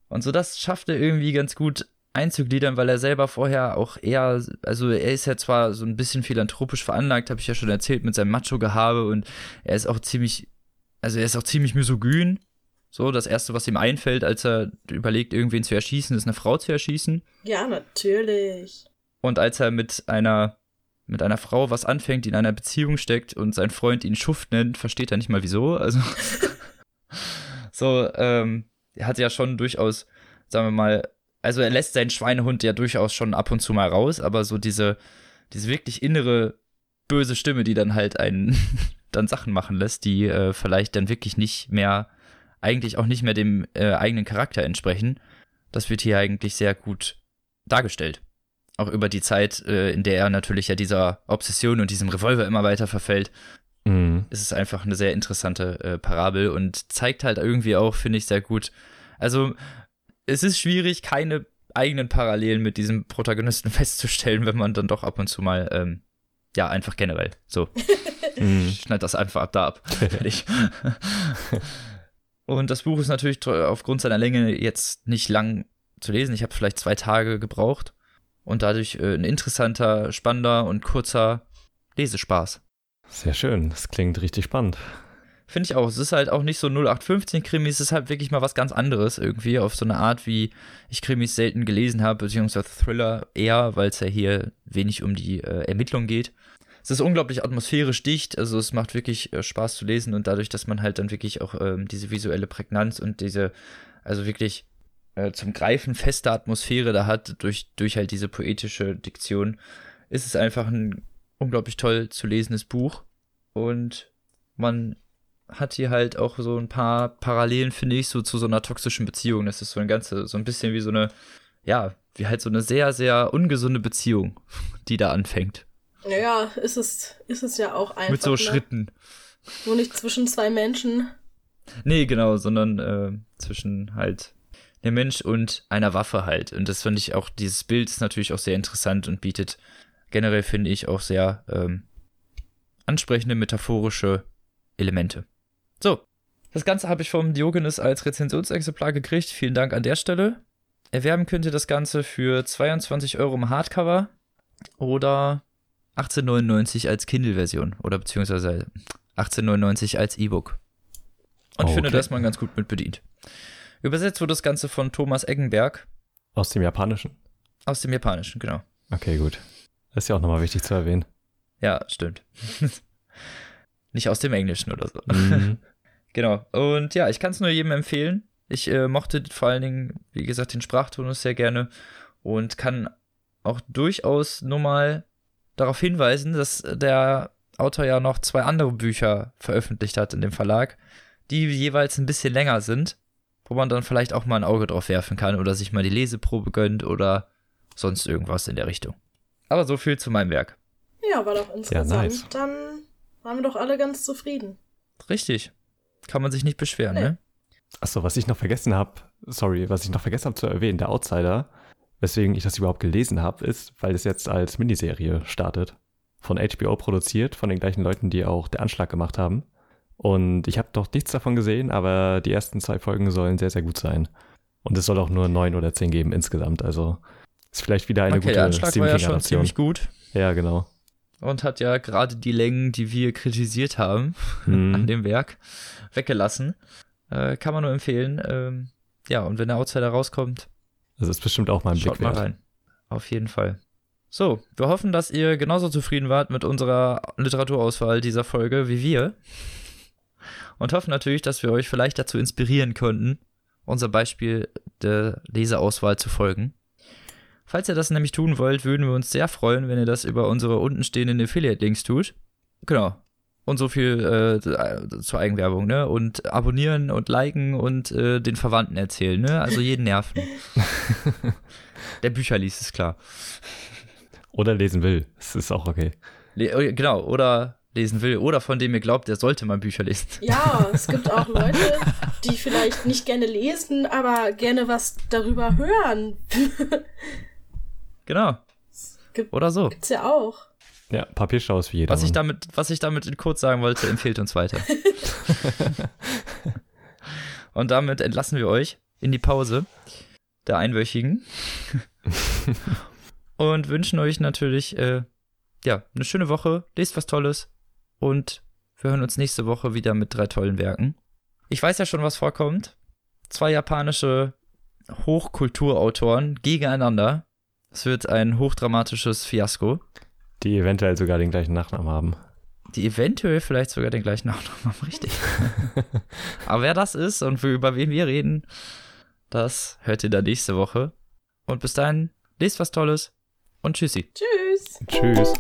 Und so das schafft er irgendwie ganz gut einzugliedern, weil er selber vorher auch eher, also er ist ja zwar so ein bisschen philanthropisch veranlagt, habe ich ja schon erzählt, mit seinem Macho-Gehabe und er ist auch ziemlich, also er ist auch ziemlich misogyn. So, das erste, was ihm einfällt, als er überlegt, irgendwen zu erschießen, ist eine Frau zu erschießen. Ja, natürlich. Und als er mit einer, mit einer Frau was anfängt, die in einer Beziehung steckt und sein Freund ihn Schuft nennt, versteht er nicht mal wieso. Also, so, ähm, er hat ja schon durchaus, sagen wir mal, also er lässt seinen Schweinehund ja durchaus schon ab und zu mal raus, aber so diese, diese wirklich innere böse Stimme, die dann halt einen dann Sachen machen lässt, die äh, vielleicht dann wirklich nicht mehr, eigentlich auch nicht mehr dem äh, eigenen Charakter entsprechen, das wird hier eigentlich sehr gut dargestellt. Auch über die Zeit, äh, in der er natürlich ja dieser Obsession und diesem Revolver immer weiter verfällt, Mhm. ist es einfach eine sehr interessante äh, Parabel und zeigt halt irgendwie auch, finde ich, sehr gut. Also, es ist schwierig, keine eigenen Parallelen mit diesem Protagonisten festzustellen, wenn man dann doch ab und zu mal, ähm, ja, einfach generell. So, Mhm. schneid das einfach ab da ab. Und das Buch ist natürlich aufgrund seiner Länge jetzt nicht lang zu lesen. Ich habe vielleicht zwei Tage gebraucht und dadurch äh, ein interessanter, spannender und kurzer Lesespaß. Sehr schön, das klingt richtig spannend. Finde ich auch. Es ist halt auch nicht so 0815-Krimi, es ist halt wirklich mal was ganz anderes irgendwie, auf so eine Art, wie ich Krimis selten gelesen habe, beziehungsweise Thriller eher, weil es ja hier wenig um die äh, Ermittlung geht. Es ist unglaublich atmosphärisch dicht, also es macht wirklich äh, Spaß zu lesen und dadurch, dass man halt dann wirklich auch ähm, diese visuelle Prägnanz und diese, also wirklich äh, zum Greifen feste Atmosphäre da hat, durch, durch halt diese poetische Diktion, ist es einfach ein unglaublich toll zu lesendes Buch und man hat hier halt auch so ein paar Parallelen, finde ich, so zu so einer toxischen Beziehung. Das ist so ein ganze, so ein bisschen wie so eine, ja, wie halt so eine sehr, sehr ungesunde Beziehung, die da anfängt. Naja, ist es, ist es ja auch einfach. Mit so ne? Schritten. Nur nicht zwischen zwei Menschen. Nee, genau, sondern äh, zwischen halt einem Mensch und einer Waffe halt. Und das finde ich auch, dieses Bild ist natürlich auch sehr interessant und bietet generell, finde ich, auch sehr ähm, ansprechende metaphorische Elemente. So, das Ganze habe ich vom Diogenes als Rezensionsexemplar gekriegt. Vielen Dank an der Stelle. Erwerben könnt ihr das Ganze für 22 Euro im Hardcover oder 18,99 als Kindle-Version oder beziehungsweise 18,99 als E-Book. Und ich finde, Okay. da ist man ganz gut mit bedient. Übersetzt wurde das Ganze von Thomas Eggenberg Aus dem Japanischen. aus dem Japanischen, genau. Okay, gut. Das ist ja auch nochmal wichtig zu erwähnen. Ja, stimmt. Nicht aus dem Englischen oder so. Mhm. Genau. Und ja, ich kann es nur jedem empfehlen. Ich äh, mochte vor allen Dingen, wie gesagt, den Sprachtonus sehr gerne und kann auch durchaus nur mal darauf hinweisen, dass der Autor ja noch zwei andere Bücher veröffentlicht hat in dem Verlag, die jeweils ein bisschen länger sind, wo man dann vielleicht auch mal ein Auge drauf werfen kann oder sich mal die Leseprobe gönnt oder sonst irgendwas in der Richtung. Aber so viel zu meinem Werk. Ja, war doch interessant. nice. Dann waren wir doch alle ganz zufrieden. Richtig. Kann man sich nicht beschweren, Nee. ne? Achso, was ich noch vergessen habe, sorry, was ich noch vergessen habe zu erwähnen, der Outsider, weswegen ich das überhaupt gelesen habe, ist, weil es jetzt als Miniserie startet. Von HBO produziert, von den gleichen Leuten, die auch der Anschlag gemacht haben. Und ich habe noch nichts davon gesehen, aber die ersten zwei Folgen sollen sehr, sehr gut sein. Und es soll auch nur neun oder zehn geben insgesamt. Also ist vielleicht wieder eine okay, gute der Anschlag war ja schon ziemlich gut. Ja, genau. und hat ja gerade die Längen, die wir kritisiert haben an Mhm. dem Werk, weggelassen. Äh, kann man nur empfehlen. Ähm, ja, und wenn der Outsider rauskommt, Das ist bestimmt auch mal ein schaut Blick mal wert. rein. Auf jeden Fall. So, wir hoffen, dass ihr genauso zufrieden wart mit unserer Literaturauswahl dieser Folge wie wir. Und hoffen natürlich, dass wir euch vielleicht dazu inspirieren konnten, unser Beispiel der Leseauswahl zu folgen. Falls ihr das nämlich tun wollt, würden wir uns sehr freuen, wenn ihr das über unsere untenstehenden Affiliate-Links tut. Genau. Und so viel äh, zur Eigenwerbung, ne? Und abonnieren und liken und äh, den Verwandten erzählen, ne? Also jeden nerven. Der Bücher liest, ist klar. Oder lesen will. Das ist auch okay. Le äh, genau, oder lesen will oder von dem ihr glaubt, der sollte mal Bücher lesen. Ja, es gibt auch Leute, die vielleicht nicht gerne lesen, aber gerne was darüber hören. genau. Gibt, oder so. Gibt's ja auch. Ja, Papierstau ist wie jeder. Was ich damit, was ich damit in kurz sagen wollte, empfehlt uns weiter. Und damit entlassen wir euch in die Pause der einwöchigen und wünschen euch natürlich äh, ja eine schöne Woche. Lest was Tolles und wir hören uns nächste Woche wieder mit drei tollen Werken. Ich weiß ja schon, was vorkommt. Zwei japanische Hochkulturautoren gegeneinander. Es wird ein hochdramatisches Fiasko. Die eventuell sogar den gleichen Nachnamen haben. Die eventuell vielleicht sogar den gleichen Nachnamen haben, richtig. Aber wer das ist und über wen wir reden, das hört ihr dann nächste Woche. Und bis dahin, lest was Tolles und tschüssi. Tschüss. Tschüss.